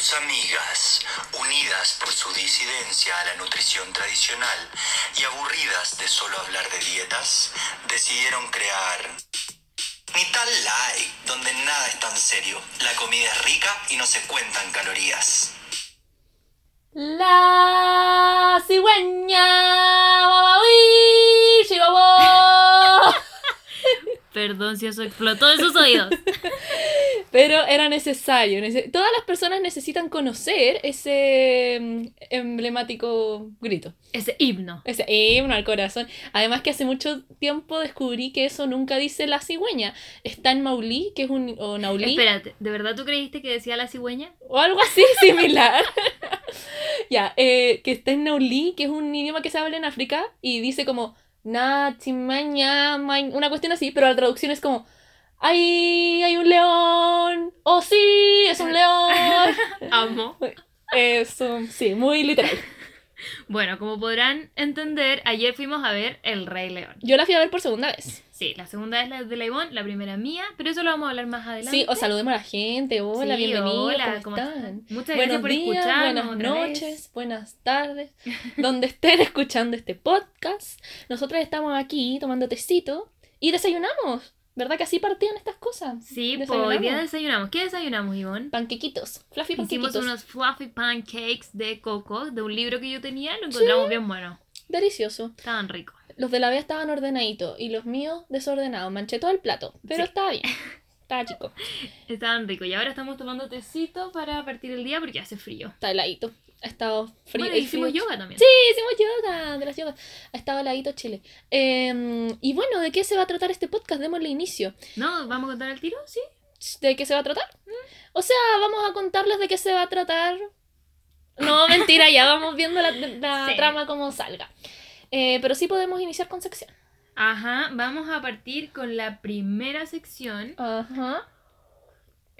Dos amigas, unidas por su disidencia a la nutrición tradicional y aburridas de solo hablar de dietas, decidieron crear Ni tan light, donde nada es tan serio. La comida es rica y no se cuentan calorías. La cigüeña. Perdón si eso explotó en sus oídos. Pero era necesario. nece- Todas las personas necesitan conocer ese mm, emblemático grito. Ese himno. Ese himno al corazón. Además que hace mucho tiempo descubrí que eso nunca dice la cigüeña. Está en Maulí, que es un... o Naulí. Espérate, ¿de verdad tú creíste que decía la cigüeña? O algo así similar. ya, eh, que está en Naulí, que es un idioma que se habla en África, y dice como una cuestión así, pero la traducción es como ¡Ay, hay un león! ¡Oh, sí! ¡Es un león! Amo. Eso, sí, muy literal. Bueno, como podrán entender, ayer fuimos a ver El Rey León. Yo la fui a ver por segunda vez. Sí, la segunda es la de la Ivonne, la primera mía, pero eso lo vamos a hablar más adelante. Sí, os saludemos a la gente. Hola, Sí, bienvenidos. hola, ¿Cómo ¿cómo están? Muchas Buenos gracias por días, escucharnos buenas noches, vez. buenas tardes, donde estén escuchando este podcast. Nosotros estamos aquí tomando tecito y desayunamos. ¿Verdad que así partían estas cosas? Sí, pues hoy día Desayunamos. ¿Qué desayunamos, Ivonne? Panquequitos, fluffy Hicimos panquequitos. unos fluffy pancakes de coco, de un libro que yo tenía, lo encontramos bien bueno. Delicioso. Estaban ricos. Los de la Bea estaban ordenaditos y los míos desordenados. Manché todo el plato, pero Sí. estaba bien. Estaba chico. Estaban ricos. Y ahora estamos tomando tecito para partir el día porque hace frío. Está heladito. Ha estado frío. Bueno, hicimos frío- yoga también. Sí, hicimos yoga, de las yogas. Ha estado heladito Chile. Eh, y bueno, ¿de qué se va a tratar este podcast? Démosle inicio. ¿No? ¿Vamos a contar el tiro? Sí. ¿De qué se va a tratar? O sea, vamos a contarles de qué se va a tratar. No, mentira, ya vamos viendo la, la Sí. trama como salga. Eh, pero sí podemos iniciar con sección. Ajá, vamos a partir con la primera sección. Ajá.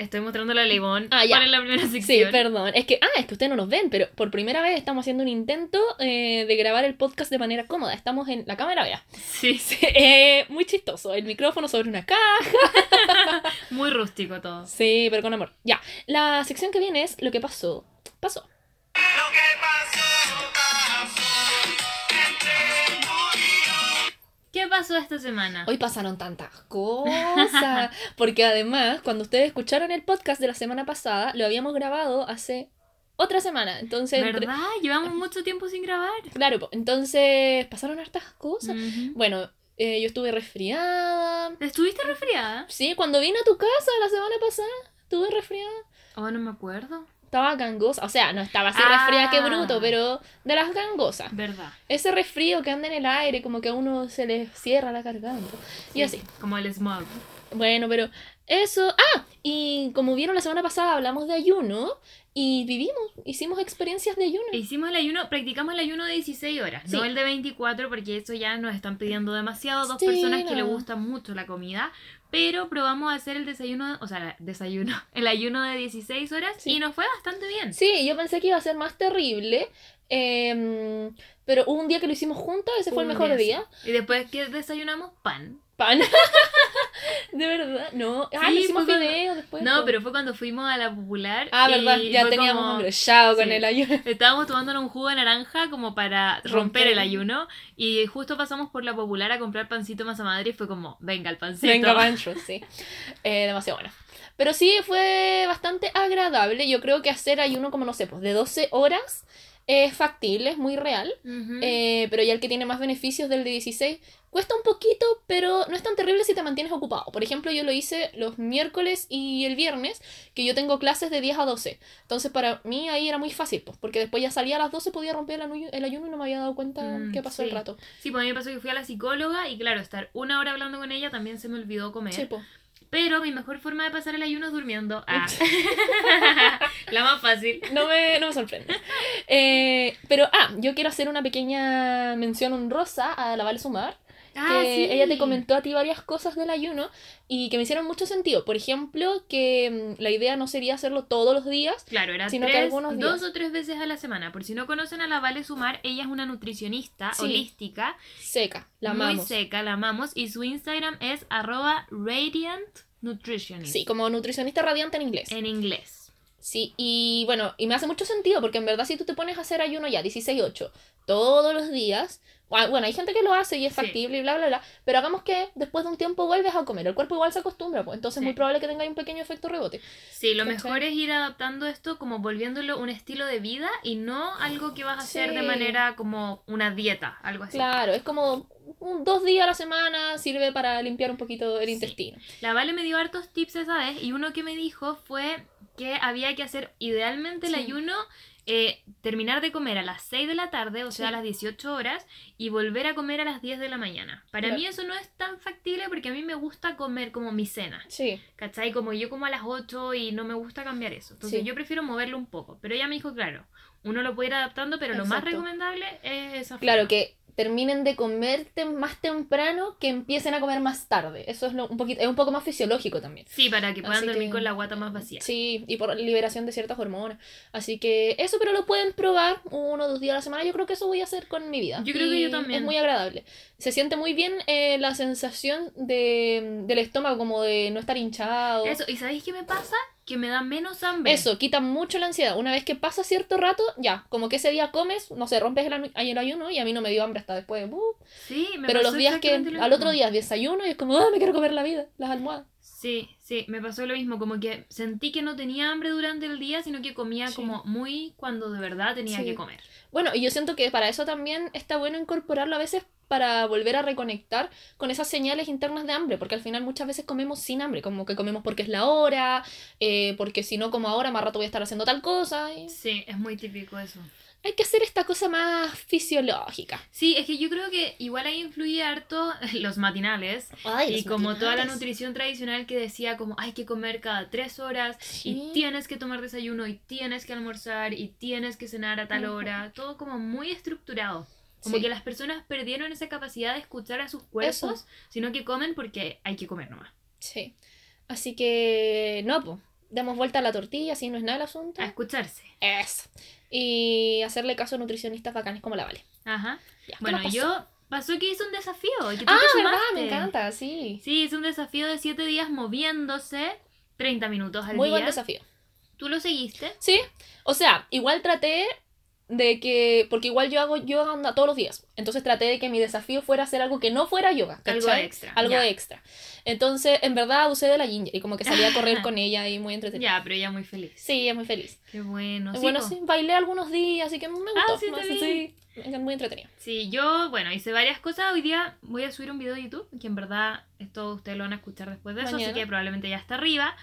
Estoy mostrando la Ivonne. Ah, ya. ¿Cuál es la primera Sí, perdón. Es que, ah, es que ustedes no nos ven, pero por primera vez estamos haciendo un intento eh, de grabar el podcast de manera cómoda. Estamos en la cámara, vea. Sí, sí. Eh, muy chistoso. El micrófono sobre una caja. Muy rústico todo. Sí, pero con amor. Ya. La sección que viene es lo que pasó. Pasó. Lo que pasó, pasó ¿Qué pasó esta semana? Hoy pasaron tantas cosas. Porque además, cuando ustedes escucharon el podcast de la semana pasada, lo habíamos grabado hace otra semana. Entonces, entre- ¿Verdad? Llevamos mucho tiempo sin grabar. claro, entonces pasaron hartas cosas. Bueno, eh, yo estuve resfriada. ¿Estuviste resfriada? Sí, cuando vine a tu casa la semana pasada, estuve resfriada. Oh, no me acuerdo. Estaba gangosa. O sea, no estaba así Ah. resfriada que bruto, pero de las gangosas. ¿Verdad? Ese resfrío que anda en el aire, como que a uno se le cierra la garganta. Y Sí, así. Como el smog. Bueno, pero eso. Ah, y como vieron la semana pasada, hablamos de ayuno y vivimos, hicimos experiencias de ayuno. Hicimos el ayuno, practicamos el ayuno de 16 horas, no el de 24 porque eso ya nos están pidiendo demasiado, dos Sí, personas que le gusta mucho la comida, pero probamos a hacer el desayuno, o sea, el desayuno, el ayuno de 16 horas Sí. y nos fue bastante bien. Sí, yo pensé que iba a ser más terrible. em, pero hubo un día que lo hicimos juntos, ese fue el mejor día. sí. Y después que desayunamos pan. Pan. de verdad, no. Ah, Sí, hicimos cuando- después. No, pero fue cuando fuimos a la popular. Ah, verdad, ya teníamos como- con el ayuno. Estábamos tomándonos un jugo de naranja como para romper, Romper. el ayuno y justo pasamos por la popular a comprar pancito masa madre y fue como, venga el pancito. Venga, Pancho, sí. Eh, demasiado bueno. Pero sí, fue bastante agradable. Yo creo que hacer ayuno como, no sé, pues de 12 horas es factible, es muy real. Eh, pero ya el que tiene más beneficios del de 16 cuesta un poquito, pero no es tan terrible si te mantienes ocupado. Por ejemplo, yo lo hice los miércoles y el viernes, que yo tengo clases de 10 a 12. Entonces, para mí ahí era muy fácil, pues, porque después ya salía a las 12, podía romper el, ayu- el ayuno y no me había dado cuenta Mm, que pasó el rato. Sí, pues a mí me pasó que fui a la psicóloga y claro, estar una hora hablando con ella también se me olvidó comer. Sí, pues. Pero mi mejor forma de pasar el ayuno es durmiendo. Ah. la más fácil. No me, no me sorprende. Eh, pero, ah, yo quiero hacer una pequeña mención honrosa a la Vale Sumar. Ah, que sí. ella te comentó a ti varias cosas del ayuno y que me hicieron mucho sentido. Por ejemplo, que mm, la idea no sería hacerlo todos los días. Claro, era sino que tres, algunos días. dos o tres veces a la semana. Por si no conocen a la Vale Sumar, ella es una nutricionista Sí. holística, Seca, la muy amamos. seca, la amamos. Y su Instagram es arroba radiant nutritionist Sí, como nutricionista radiante en inglés. en inglés. Sí, y bueno, y me hace mucho sentido porque en verdad si tú te pones a hacer ayuno ya 16-8 todos los días, bueno, hay gente que lo hace y es Sí. factible y bla, bla, bla, pero hagamos que después de un tiempo vuelves a comer, el cuerpo igual se acostumbra, pues entonces es Sí. muy probable que tenga un pequeño efecto rebote. Sí, lo ¿Cachai? mejor es ir adaptando esto como volviéndolo un estilo de vida y no algo que vas a hacer de Sí. manera como una dieta, algo así. Claro, es como un- dos días a la semana sirve para limpiar un poquito el Sí. intestino. La Vale me dio hartos tips esa vez y uno que me dijo fue que había que hacer idealmente el Sí. ayuno, eh, terminar de comer a las 6 de la tarde, o sea, Sí. a las 18 horas, y volver a comer a las 10 de la mañana. Para Claro. mí eso no es tan factible porque a mí me gusta comer como mi cena. Sí, ¿Cachai? Como yo como a las 8 y no me gusta cambiar eso. Entonces Sí. yo prefiero moverlo un poco. Pero ella me dijo, claro, uno lo puede ir adaptando, pero lo más recomendable es esa claro forma. que terminen de comer tem- más temprano que empiecen a comer más tarde. Eso es lo- un poquito, es un poco más fisiológico también. Sí, para que puedan Así dormir que- con la guata más vacía. Sí, y por liberación de ciertas hormonas. Así que eso, pero lo pueden probar uno o dos días a la semana. Yo creo que eso voy a hacer con mi vida. Yo creo que yo también. Es muy agradable. Se siente muy bien eh, la sensación de, del estómago, como de no estar hinchado. Eso, ¿y sabéis qué me pasa? Que me da menos hambre. Eso, quita mucho la ansiedad. Una vez que pasa cierto rato, ya, como que ese día comes, no sé, rompes el, ayuno y a mí no me dio hambre hasta después. uh. Sí, me Pero pasó los días que lo al otro día desayuno y es como, ah, me quiero comer la vida, las almohadas. Sí, sí, me pasó lo mismo. Como que sentí que no tenía hambre durante el día, sino que comía Sí. como muy cuando de verdad tenía Sí. que comer. Bueno, y yo siento que para eso también está bueno incorporarlo a veces para volver a reconectar con esas señales internas de hambre, porque al final muchas veces comemos sin hambre, como que comemos porque es la hora, eh, porque si no como ahora, más rato voy a estar haciendo tal cosa. y Sí, es muy típico eso. Hay que hacer esta cosa más fisiológica. Sí, es que yo creo que igual ahí influye harto los matinales. Ay, Y los como toda la matinales. nutrición tradicional que decía como hay que comer cada tres horas Sí. y tienes que tomar desayuno y tienes que almorzar y tienes que cenar a tal hora, todo como muy estructurado. Como Sí. que las personas perdieron esa capacidad de escuchar a sus cuerpos, Eso. sino que comen porque hay que comer nomás. Sí. Así que, no, pues, damos vuelta a la tortilla, así no es nada el asunto. A escucharse. Eso. Y hacerle caso a nutricionistas bacanes como la Vale. Ajá. Ya, ¿qué Bueno, pasó? yo pasó que hice un desafío. que Ah, verdad, me encanta, sí. Sí, hice un desafío de siete días moviéndose 30 minutos al Muy día. buen desafío. ¿Tú lo seguiste? Sí, o sea, igual traté de que, porque igual yo hago yoga todos los días, entonces traté de que mi desafío fuera hacer algo que no fuera yoga, Algo ¿cachai? extra, Algo extra. Entonces, en verdad, usé de la ginger y como que salí a correr con ella y muy entretenida. Ya, pero ella muy feliz. Sí, es muy feliz. Qué bueno. Sí, bueno, po. sí, bailé algunos días, así que me gustó. Ah, sí, te más- vi. sí, muy entretenido. Sí, yo, bueno, hice varias cosas. Hoy día voy a subir un video de YouTube, que en verdad esto ustedes lo van a escuchar después de eso, Mañana. así que probablemente ya está arriba.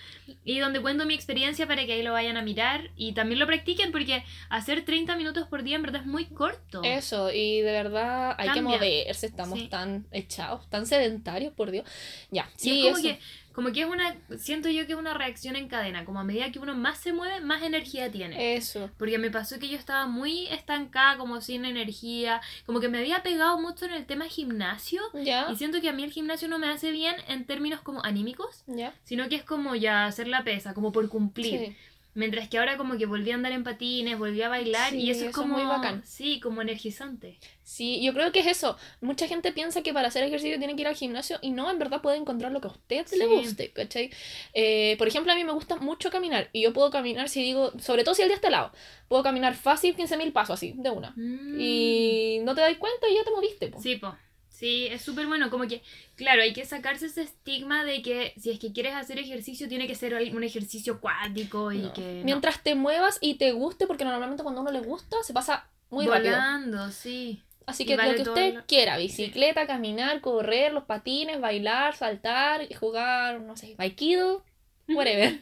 Y donde cuento mi experiencia para que ahí lo vayan a mirar y también lo practiquen, porque hacer 30 minutos por día en verdad es muy corto. Eso, y de verdad hay que moverse, estamos Sí. tan echados, tan sedentarios, por Dios. Ya, Y sí, es como eso. que, como que es una, siento yo que es una reacción en cadena, como a medida que uno más se mueve, más energía tiene. Eso. Porque me pasó que yo estaba muy estancada, como sin energía, como que me había pegado mucho en el tema gimnasio. Ya, Y siento que a mí el gimnasio no me hace bien en términos como anímicos, ya. sino que es como ya hacer la pesa, como por cumplir. Sí. Mientras que ahora como que volví a andar en patines, volví a bailar Sí, y eso eso es como muy bacán. Sí, como energizante. Sí, yo creo que es eso. Mucha gente piensa que para hacer ejercicio tiene que ir al gimnasio y no, en verdad puede encontrar lo que a usted le guste, ¿cachai? Eh, por ejemplo, a mí me gusta mucho caminar y yo puedo caminar, si digo, sobre todo si el día está helado, puedo caminar fácil 15.000 pasos así, de una. Mm. Y no te das cuenta y ya te moviste. po. Sí, po. Sí, es súper bueno. Como que, claro, hay que sacarse ese estigma de que si es que quieres hacer ejercicio, tiene que ser un ejercicio cuático y No. que. no. Mientras te muevas y te guste, porque normalmente cuando a uno le gusta se pasa muy rápido. Volando, sí. Así que vale lo que usted lo- quiera, bicicleta, caminar, correr, los patines, bailar, saltar, jugar, no sé, aikido, whatever.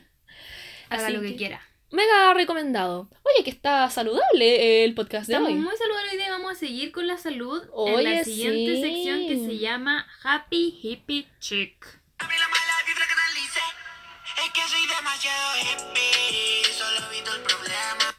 Haga Así lo que, que- quiera. Mega recomendado. Oye, que está saludable el podcast de Estamos hoy. muy día. Vamos a seguir con la salud en Oye, la siguiente sí. sección que se llama Happy Hippie Chick. A mí la mala vibra canalice Es que soy demasiado hippie Solo evito el problema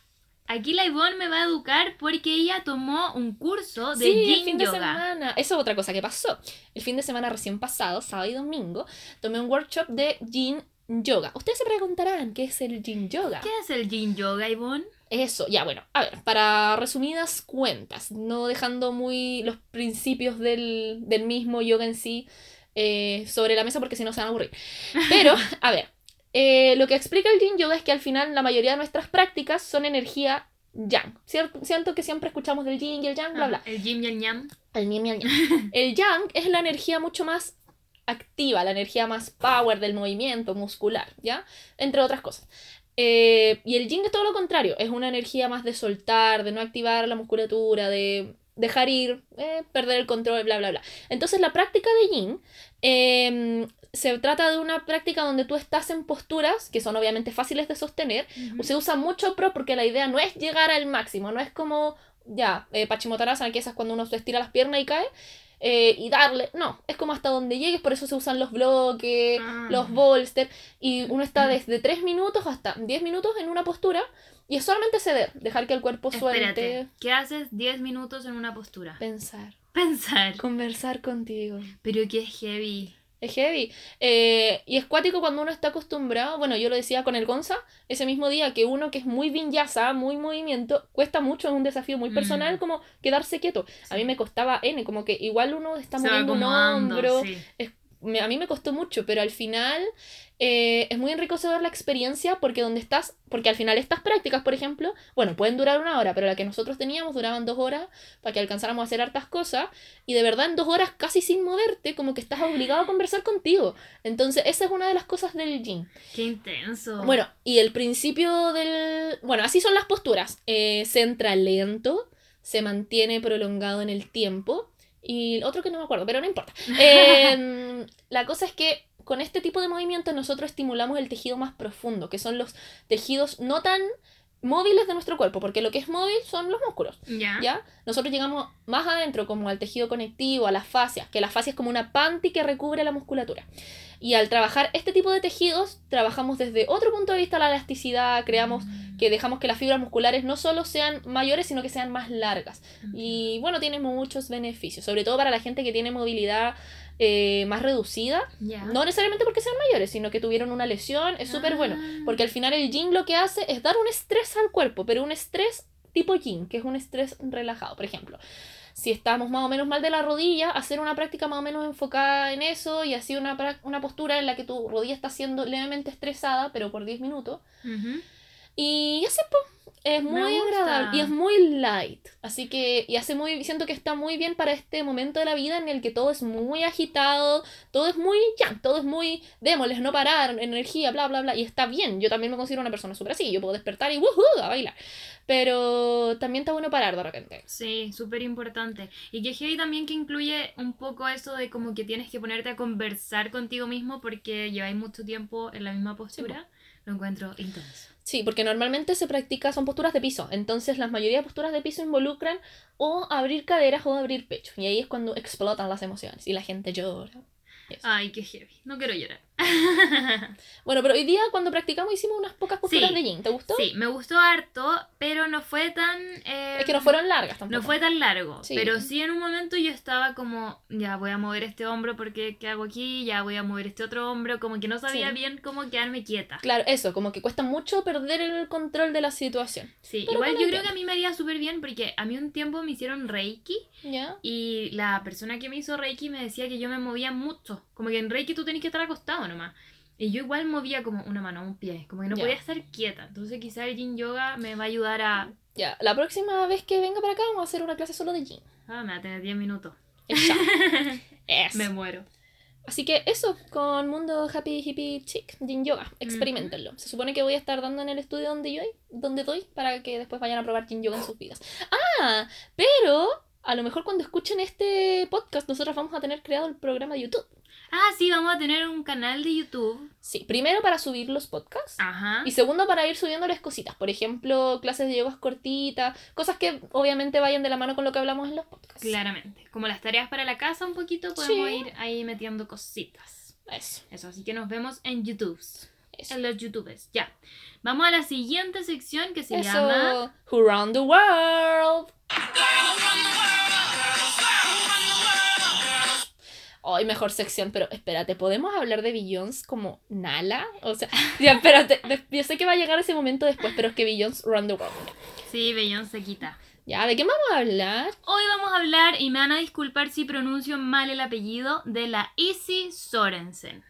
Aquí la Ivonne me va a educar porque ella tomó un curso de Sí, el Yin fin de Yoga. semana. Eso es otra cosa que pasó. El fin de semana recién pasado, sábado y domingo, tomé un workshop de Yin Yoga. Ustedes se preguntarán, ¿qué es el Yin Yoga? ¿Qué es el Yin Yoga, Ivonne? Eso, ya bueno, a ver, para resumidas cuentas, no dejando muy los principios del, del mismo yoga en sí eh, sobre la mesa porque si no se van a aburrir. Pero, a ver, eh, lo que explica el Yin Yoga es que al final la mayoría de nuestras prácticas son energía Yang. Cierto, siento que siempre escuchamos del Yin y el Yang, bla, bla. El yin y el yang. El yin y el yang. El Yang es la energía mucho más activa, la energía más power del movimiento muscular, ¿ya? Entre otras cosas. Eh, y el Yin es todo lo contrario, es una energía más de soltar, de no activar la musculatura, de dejar ir, eh, perder el control, bla, bla, bla. Entonces la práctica de Yin eh, se trata de una práctica donde tú estás en posturas que son obviamente fáciles de sostener. Se usa mucho pro porque la idea no es llegar al máximo, no es como, ya, eh, Pachimotarasana, que esa es cuando uno se estira las piernas y cae, eh, y darle, no, es como hasta donde llegues, por eso se usan los bloques, Ah. los bolsters, y uno está desde 3 minutos hasta 10 minutos en una postura, y es solamente ceder, dejar que el cuerpo suelte, Espérate, ¿qué haces 10 minutos en una postura? pensar, Pensar. conversar contigo. Pero qué heavy. Es heavy. Eh, y es cuático cuando uno está acostumbrado. Bueno, yo lo decía con el Gonza ese mismo día, que uno que es muy vinyasa, muy movimiento, cuesta mucho, es un desafío muy personal Mm. como quedarse quieto. A mí me costaba N, como que igual uno está moviendo un hombro. sí. Me- a mí me costó mucho, pero al final eh, es muy enriquecedor la experiencia porque donde estás, porque al final estas prácticas, por ejemplo, bueno, pueden durar una hora, pero la que nosotros teníamos duraban dos horas para que alcanzáramos a hacer hartas cosas y de verdad en dos horas casi sin moverte, como que estás obligado a conversar contigo. Entonces esa es una de las cosas del gym. Qué intenso. Bueno, y el principio del... Bueno, así son las posturas. Eh, se entra lento, se mantiene prolongado en el tiempo. Y otro que no me acuerdo, pero no importa. Eh, la cosa es que con este tipo de movimientos nosotros estimulamos el tejido más profundo, que son los tejidos no tan móviles de nuestro cuerpo, porque lo que es móvil son los músculos. ya. ¿Ya? Nosotros llegamos más adentro, como al tejido conectivo, a las fascias, que la fascia es como una panty que recubre la musculatura. Y al trabajar este tipo de tejidos, trabajamos desde otro punto de vista la elasticidad, creamos que dejamos que las fibras musculares no solo sean mayores, sino que sean más largas. Y bueno, tiene muchos beneficios, sobre todo para la gente que tiene movilidad eh, más reducida, Ya. no necesariamente porque sean mayores, sino que tuvieron una lesión, es súper bueno. Ah. Porque al final el yin lo que hace es dar un estrés al cuerpo, pero un estrés tipo yin, que es un estrés relajado. Por ejemplo, si estamos más o menos mal de la rodilla, hacer una práctica más o menos enfocada en eso y así una, una postura en la que tu rodilla está siendo levemente estresada, pero por 10 minutos. Y así pues, es muy agradable y es muy light. Así que, y hace muy, siento que está muy bien para este momento de la vida en el que todo es muy agitado, todo es muy ya, todo es muy démosles, no parar, energía, bla, bla, bla. Y está bien, yo también me considero una persona súper así, yo puedo despertar y woohoo, a bailar. Pero también está bueno parar de repente. Sí, súper importante. Y que heavy también que incluye un poco eso de como que tienes que ponerte a conversar contigo mismo porque lleváis mucho tiempo en la misma postura. Lo encuentro intenso. Sí, porque normalmente se practica, son posturas de piso. Entonces, la mayoría de posturas de piso involucran o abrir caderas o abrir pecho. Y ahí es cuando explotan las emociones y la gente llora. Ay, qué heavy. No quiero llorar. Bueno, pero hoy día cuando practicamos hicimos unas pocas posturas Sí. de yin. ¿Te gustó? Sí, me gustó harto, pero no fue tan... eh, Es que no fueron largas tampoco. No fue tan largo, Sí. pero sí en un momento yo estaba como, ya voy a mover este hombro porque ¿qué hago aquí? Ya voy a mover este otro hombro, como que no sabía Sí. bien cómo quedarme quieta. Claro, eso, como que cuesta mucho perder el control de la situación. Sí, Pero igual yo creo que a mí me haría súper bien porque a mí un tiempo me hicieron Reiki ¿Ya? y la persona que me hizo Reiki me decía que yo me movía mucho, como que en Reiki tú tenés que estar acostado nomás. Y yo igual movía como una mano, un pie, como que no Ya. podía estar quieta. Entonces quizá el Yin Yoga me va a ayudar a... Ya, la próxima vez que venga para acá vamos a hacer una clase solo de yin. Ah, me va a tener 10 minutos. Eso. Me muero. Así que eso, con Mundo Happy Hippie Chic, Yin Yoga, experimentenlo. Se supone que voy a estar dando en el estudio donde yo donde doy para que después vayan a probar Yin Yoga en sus vidas. Ah, pero a lo mejor cuando escuchen este podcast nosotros vamos a tener creado el programa de YouTube. Ah, sí, vamos a tener un canal de YouTube. Sí, primero para subir los podcasts. Ajá. Y segundo, para ir subiéndoles cositas. Por ejemplo, clases de yogas cortitas. Cosas que obviamente vayan de la mano con lo que hablamos en los podcasts. Claramente. Como las tareas para la casa un poquito, podemos Sí. ir ahí metiendo cositas. Eso. Eso, así que nos vemos en YouTube. Eso. En los YouTubes. Ya. Vamos a la siguiente sección que se Eso. llama... Who Run the World. Hoy mejor sección, pero espérate, ¿podemos hablar de Beyoncé como Nala? O sea, ya, espérate, yo sé que va a llegar ese momento después, pero es que Beyoncé Run the World. Sí, Bellón se quita. Ya, ¿de qué vamos a hablar? Hoy vamos a hablar, y me van a disculpar si pronuncio mal el apellido, de la Izzy Sorensen.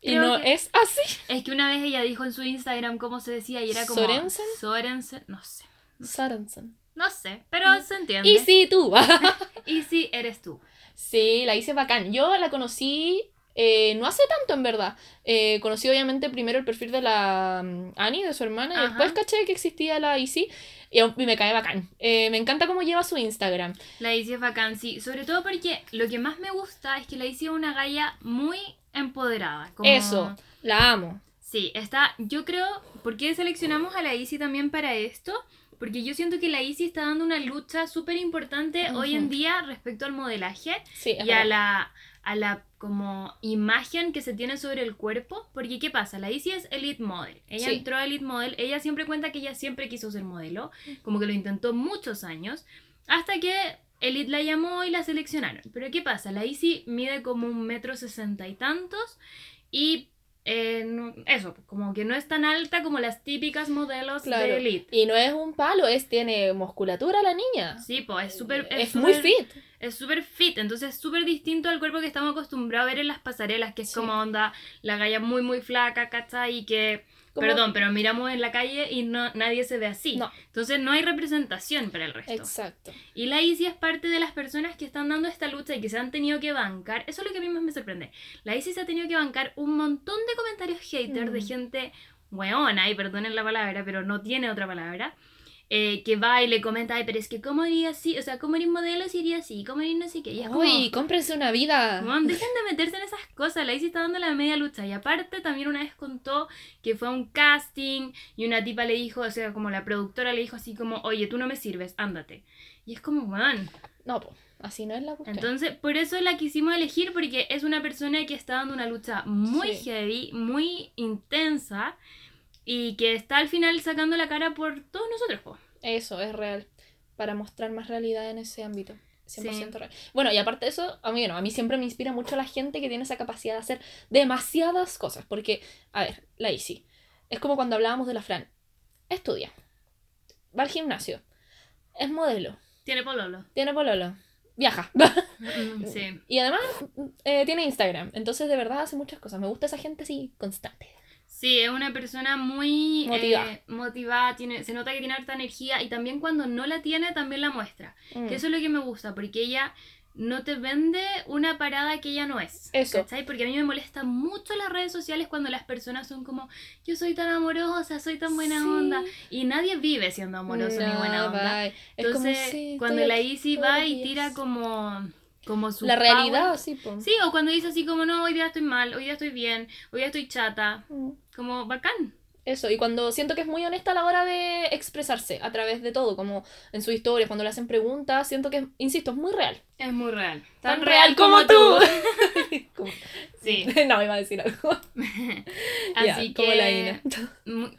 Y no que- es así. Es que una vez ella dijo en su Instagram cómo se decía y era como... ¿Sorensen? Sorensen, no sé. Sorensen. No sé, pero se entiende. Y sí, tú. Y sí, eres tú. Sí, la hice bacán. Yo la conocí eh, no hace tanto, en verdad. Eh, conocí obviamente primero el perfil de la mm, Annie, de su hermana, y después caché que existía la Easy y, y me cae bacán. Eh, me encanta cómo lleva su Instagram. La Izzy es bacán, sí. Sobre todo porque lo que más me gusta es que la Izzy es una galla muy empoderada. como- Eso, la amo. Sí, está, yo creo, ¿por qué seleccionamos a la Izzy también para esto? Porque yo siento que la Izzy está dando una lucha súper importante hoy en día respecto al modelaje Sí, y a la, a la como imagen que se tiene sobre el cuerpo. Porque ¿qué pasa? La Izzy es elite model. Ella Sí. entró a elite model, ella siempre cuenta que ella siempre quiso ser modelo, como que lo intentó muchos años, hasta que Elite la llamó y la seleccionaron. Pero ¿qué pasa? La Izzy mide como un metro sesenta y tantos y no- eso, como que no es tan alta como las típicas modelos Claro. de Elite. Y no es un palo, es tiene musculatura la niña. Sí, pues es súper... es muy fit. Es súper fit, entonces es súper distinto al cuerpo que estamos acostumbrados a ver en las pasarelas, que es Sí. como onda la galla muy muy flaca, ¿cachai? Y que... Como- Perdón, pero miramos en la calle y no, nadie se ve así. No. Entonces no hay representación para el resto. Exacto. Y la Izzy es parte de las personas que están dando esta lucha y que se han tenido que bancar. Eso es lo que a mí más me sorprende. La Izzy se ha tenido que bancar un montón de comentarios haters de Mm. gente weona, y perdonen la palabra, pero no tiene otra palabra. Eh, que va y le comenta, ay, pero es que cómo iría así, o sea, cómo eres modelo si iría así, cómo eres no sé qué. Y es como, Uy, cómprense una vida. Weón, dejen de meterse en esas cosas. La Izzy está dando la media lucha. Y aparte, también una vez contó que fue a un casting y una tipa le dijo, o sea, como la productora le dijo así como, oye, tú no me sirves, ándate. Y es como, weón. No, pues, así no es la cuestión. Entonces, por eso la quisimos elegir, porque es una persona que está dando una lucha muy Sí. heavy, muy intensa. Y que está al final sacando la cara por todos nosotros, po. Eso es real. Para mostrar más realidad en ese ámbito. 100% Sí. real. Bueno, y aparte de eso, a mí, no, a mí siempre me inspira mucho la gente que tiene esa capacidad de hacer demasiadas cosas. Porque, a ver, la Isi. Es como cuando hablábamos de la Fran. Estudia. Va al gimnasio. Es modelo. Tiene pololo. Tiene pololo. Viaja. Mm, sí. y además eh, tiene Instagram. Entonces, de verdad, hace muchas cosas. Me gusta esa gente así, constante. Sí, es una persona muy Motivada. eh, motivada, tiene, se nota que tiene harta energía y también cuando no la tiene también la muestra. Mm. Que eso es lo que me gusta, porque ella no te vende una parada que ella no es. Eso. ¿Cachai? Porque a mí me molesta mucho las redes sociales cuando las personas son como, yo soy tan amorosa, soy tan buena Sí. onda. Y nadie vive siendo amoroso ni No, buena onda. bye. Es como, Entonces, sí, cuando la todos va y tira como, como su La power. realidad, sí, po. Sí, o cuando dice así como, no, hoy día estoy mal, hoy día estoy bien, hoy día estoy chata. Mm. Como bacán. Eso, y cuando siento que es muy honesta a la hora de expresarse a través de todo, como en sus historias, cuando le hacen preguntas, siento que, insisto, es muy real. Es muy real. Tan real como Como- Sí. no, iba a decir algo. Así como que... la Ina.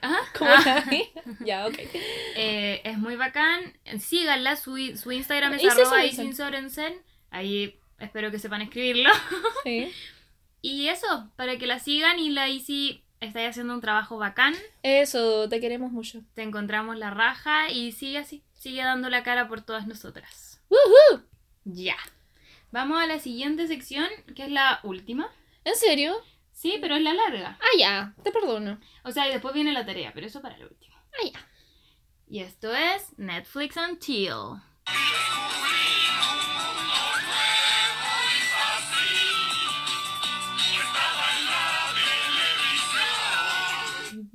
¿Ah? Como Ah. la Ina. Ya, ok. Eh, es muy bacán. Síganla, su, su Instagram es arroba. Ahí espero que sepan escribirlo. Sí. Y eso, para que la sigan y la Isi está ahí haciendo un trabajo bacán. Eso, te queremos mucho. Te encontramos la raja y sigue así. Sigue dando la cara por todas nosotras. ¡Woohoo! Ya. Vamos a la siguiente sección, que es la última. ¿En serio? Sí, pero es la larga. Ah, ya, te perdono. O sea, y después viene la tarea, pero eso para el último. Ah, ya. Y esto es Netflix and Chill.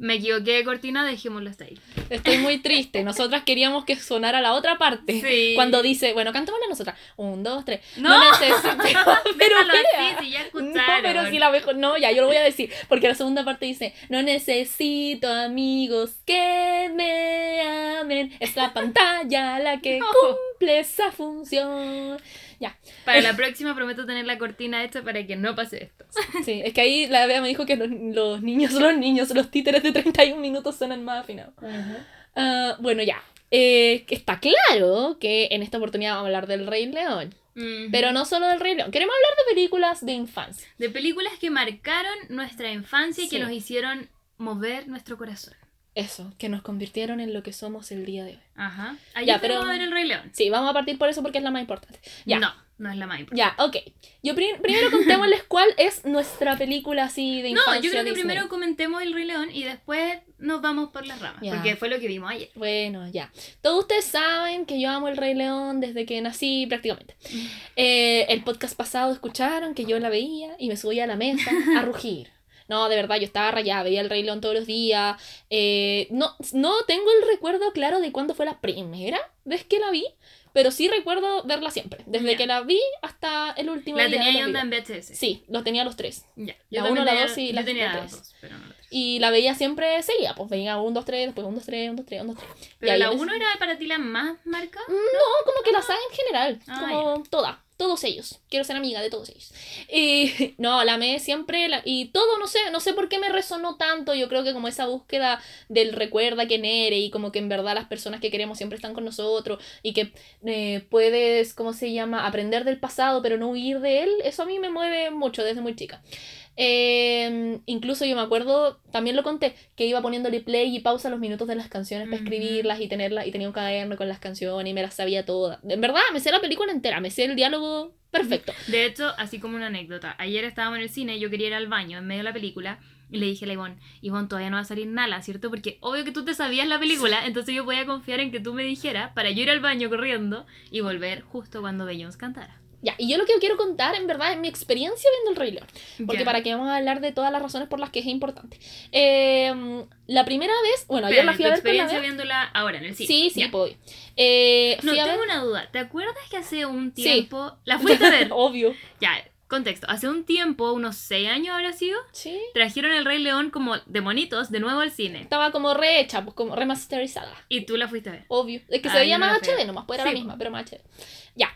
Me equivoqué de cortina, dejémoslo hasta ahí. Estoy muy triste. Nosotras queríamos que sonara la otra parte. Sí. Cuando dice, bueno, cantémosla nosotras. Un, dos, tres. ¡No! necesito. pero así, si ya No, pero si la mejor. No, ya, yo lo voy a decir. Porque la segunda parte dice: No necesito amigos que me amen. Es la pantalla la que No. Cumple esa función. Ya. Para la próxima prometo tener la cortina hecha para que no pase esto. Sí, es que ahí la Bea me dijo que los, los niños, los niños, los títeres de 31 minutos suenan más afinados. Ah, bueno, ya. Eh, que está claro que en esta oportunidad vamos a hablar del Rey León. Ujú. Pero no solo del Rey León. Queremos hablar de películas de infancia. De películas que marcaron nuestra infancia y que Sí. nos hicieron mover nuestro corazón. Eso, que nos convirtieron en lo que somos el día de hoy. Ajá. Ayer Ya, pero- a ver el Rey León. Sí, vamos a partir por eso porque es la más importante. Ya. No. no es la más importante. Ya, ok. Yo pri- primero contémosles cuál es nuestra película así de No, infancia. yo creo que Disney. primero comentemos El Rey León y después nos vamos por las ramas, Ya. porque fue lo que vimos ayer. Bueno, ya. Todos ustedes saben que yo amo el Rey León desde que nací prácticamente. Eh, el podcast pasado escucharon que yo la veía y me subía a la mesa a rugir. No, de verdad, yo estaba rayada, veía el Rey León todos los días. Eh, no, no tengo el recuerdo claro de cuándo fue la primera vez que la vi, pero sí recuerdo verla siempre. Desde que la vi hasta el último La día tenía de en VHS. Sí, los tenía los tres. La también uno, la tenía- dos y yo la- tenía la las tres. dos, pero no la tres. Y la veía siempre seguida, pues veía un, dos, tres, después un, dos, tres, un, dos, tres, un, dos, tres. Y Pero ahí la en ese- 1 era para ti la más marca. No, como que la saga en general. Ah, como toda. Todos ellos. Quiero ser amiga de todos ellos. Y no, la amé siempre. la- y todo, no sé, no sé por qué me resonó tanto. Yo creo que como esa búsqueda del recuerda quién eres y como que en verdad las personas que queremos siempre están con nosotros y que eh, puedes, ¿cómo se llama? Aprender del pasado pero no huir de él. Eso a mí me mueve mucho desde muy chica. Eh, incluso yo me acuerdo, también lo conté, que iba poniéndole play y pausa los minutos de las canciones para escribirlas y tenerlas, y tenía un cuaderno con las canciones y me las sabía todas. En verdad, me sé la película entera, me sé el diálogo perfecto. De hecho, así como una anécdota, ayer estábamos en el cine, yo quería ir al baño en medio de la película y le dije a la Ivonne, Ivonne, todavía no va a salir nada, ¿cierto? Porque obvio que tú te sabías la película, entonces yo podía confiar en que tú me dijeras para yo ir al baño corriendo y volver justo cuando Beyoncé cantara. Ya, y yo lo que quiero contar, en verdad, es mi experiencia viendo el Rey León. Porque Ya. para que vamos a hablar de todas las razones por las que es importante. Eh, la primera vez, bueno, ayer la Espérame, fui a ver la experiencia viéndola ahora en el cine. Sí, sí, Ya. puedo. Eh, No, tengo ver... una duda. ¿Te acuerdas que hace un Sí. tiempo... ¿La fuiste a ver? Obvio. ya, contexto. Hace un tiempo, unos 6 años habrá sido, Sí. trajeron el Rey León como de monitos de nuevo al cine. Estaba como rehecha, pues como remasterizada. Y tú la fuiste a ver. Obvio. Es que Ah, se veía yo no más la HD nomás, pues era Sí, la misma, pero más HD. Ya.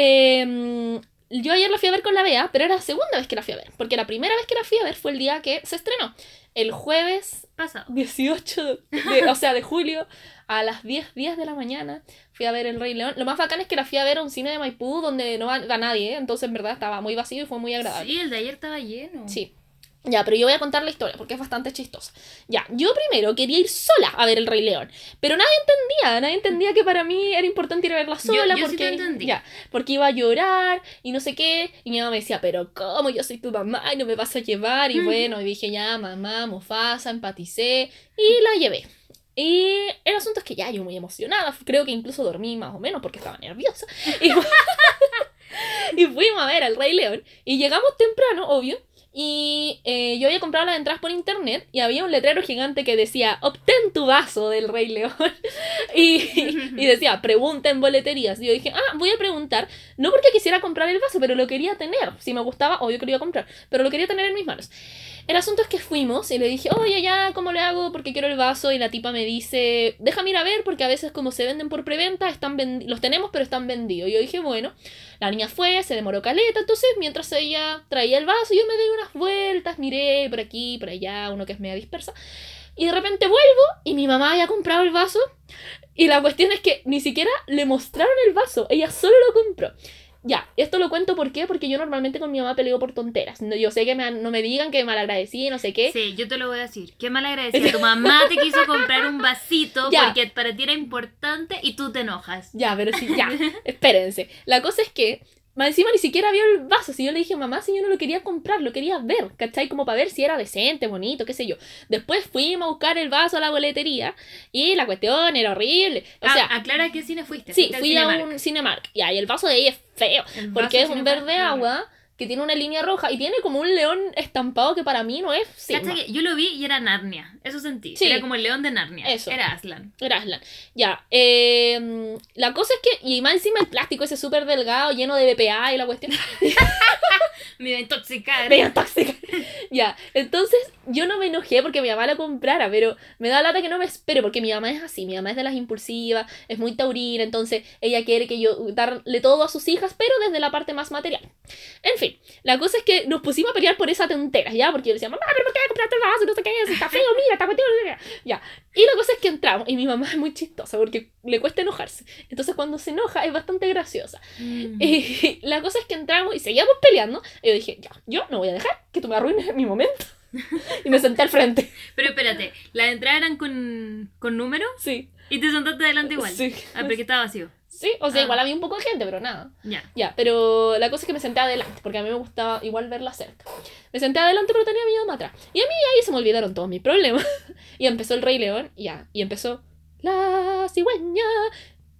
Eh, yo ayer la fui a ver con la Bea, pero era la segunda vez que la fui a ver. Porque la primera vez que la fui a ver fue el día que se estrenó. El jueves Pasado. 18 de, o sea, de julio a las 10 días de la mañana fui a ver El Rey León. Lo más bacán es que la fui a ver a un cine de Maipú donde no va, va nadie, ¿eh? entonces en verdad estaba muy vacío y fue muy agradable. Sí, el de ayer estaba lleno. Sí. Ya, pero yo voy a contar la historia porque es bastante chistosa. Ya, yo primero quería ir sola a ver El Rey León, pero nadie entendía, nadie entendía que para mí era importante ir a verla Yo- sola yo sí porque ya, porque iba a llorar y no sé qué, y mi mamá me decía, "Pero cómo yo soy tu mamá y no me vas a llevar." Y Ujú. bueno, y dije, "Ya, mamá, Mufasa, empaticé" y la llevé. Y el asunto es que ya yo muy emocionada, creo que incluso dormí más o menos porque estaba nerviosa. Y, y fuimos a ver al Rey León y llegamos temprano, obvio. Y eh, yo había comprado las entradas por internet y había un letrero gigante que decía, obtén tu vaso del Rey León. y, decía, pregunta en boleterías. Y yo dije, ah, voy a preguntar, no porque quisiera comprar el vaso, pero lo quería tener. Si me gustaba, obvio que lo iba a comprar, pero lo quería tener en mis manos. El asunto es que fuimos y le dije, oye, ya, ¿cómo le hago? Porque quiero el vaso. Y la tipa me dice, déjame ir a ver porque a veces como se venden por preventa, están los tenemos pero están vendidos. Y yo dije, bueno, la niña fue, se demoró caleta. Entonces, mientras ella traía el vaso, yo me di unas vueltas, miré por aquí, por allá, uno que es media dispersa. Y de repente vuelvo y mi mamá había comprado el vaso. Y la cuestión es que ni siquiera le mostraron el vaso, ella solo lo compró. Ya, esto lo cuento ¿por qué? Porque yo normalmente con mi mamá peleo por tonteras. No, yo sé que me, no me digan que malagradecí, no sé qué. Sí, yo te lo voy a decir. Qué mal agradecida. Tu mamá te quiso comprar un vasito Ya. porque para ti era importante y tú te enojas. Ya, pero sí, ya, espérense. La cosa es que, más encima ni siquiera vio el vaso. Si yo le dije, mamá, si yo no lo quería comprar, lo quería ver, ¿cachai? Como para ver si era decente, bonito, qué sé yo. Después fuimos a buscar el vaso a la boletería y la cuestión era horrible. O Ah, sea, aclara a qué cine fuiste. sí, fui a Cinemark. un Cinemark. Ya, y el vaso de ahí es feo. El Porque es un verde agua que tiene una línea roja y tiene como un león estampado que para mí no es Sigma. yo lo vi y era Narnia. Eso sentí. Sí. Era como el león de Narnia. Eso. Era Aslan. Era Aslan. Ya. eh, la cosa es que. Y más encima el plástico ese súper delgado, lleno de BPA y la cuestión. Me iba a intoxicar. Medio tóxica. ya. Entonces, yo no me enojé porque mi mamá la comprara, pero me da lata que no me espere, porque mi mamá es así. Mi mamá es de las impulsivas, es muy taurina, entonces ella quiere que yo darle todo a sus hijas, pero desde la parte más material. En fin, la cosa es que nos pusimos a pelear por esa tontera, ¿ya? Porque yo decía, mamá, pero ¿por qué compraste el vaso? No sé qué, si está feo, mira, está metido. Ya. Y la cosa es que entramos, y mi mamá es muy chistosa porque le cuesta enojarse. Entonces, cuando se enoja, es bastante graciosa. Mm. Y la cosa es que entramos y seguíamos peleando. Y yo dije, ya, yo no voy a dejar que tú me arruines mi momento. y me senté al frente. Pero espérate, las entradas eran con, con número Sí. y te sentaste adelante igual. Sí. Ah, pero que estaba vacío. Sí, o sea, Ah. igual había un poco de gente, pero nada. Ya. Ya, pero la cosa es que me senté adelante, porque a mí me gustaba igual verla cerca. Me senté adelante, pero tenía miedo más atrás. Y a mí ahí se me olvidaron todos mis problemas. Y empezó el Rey León, ya. Y empezó la cigüeña.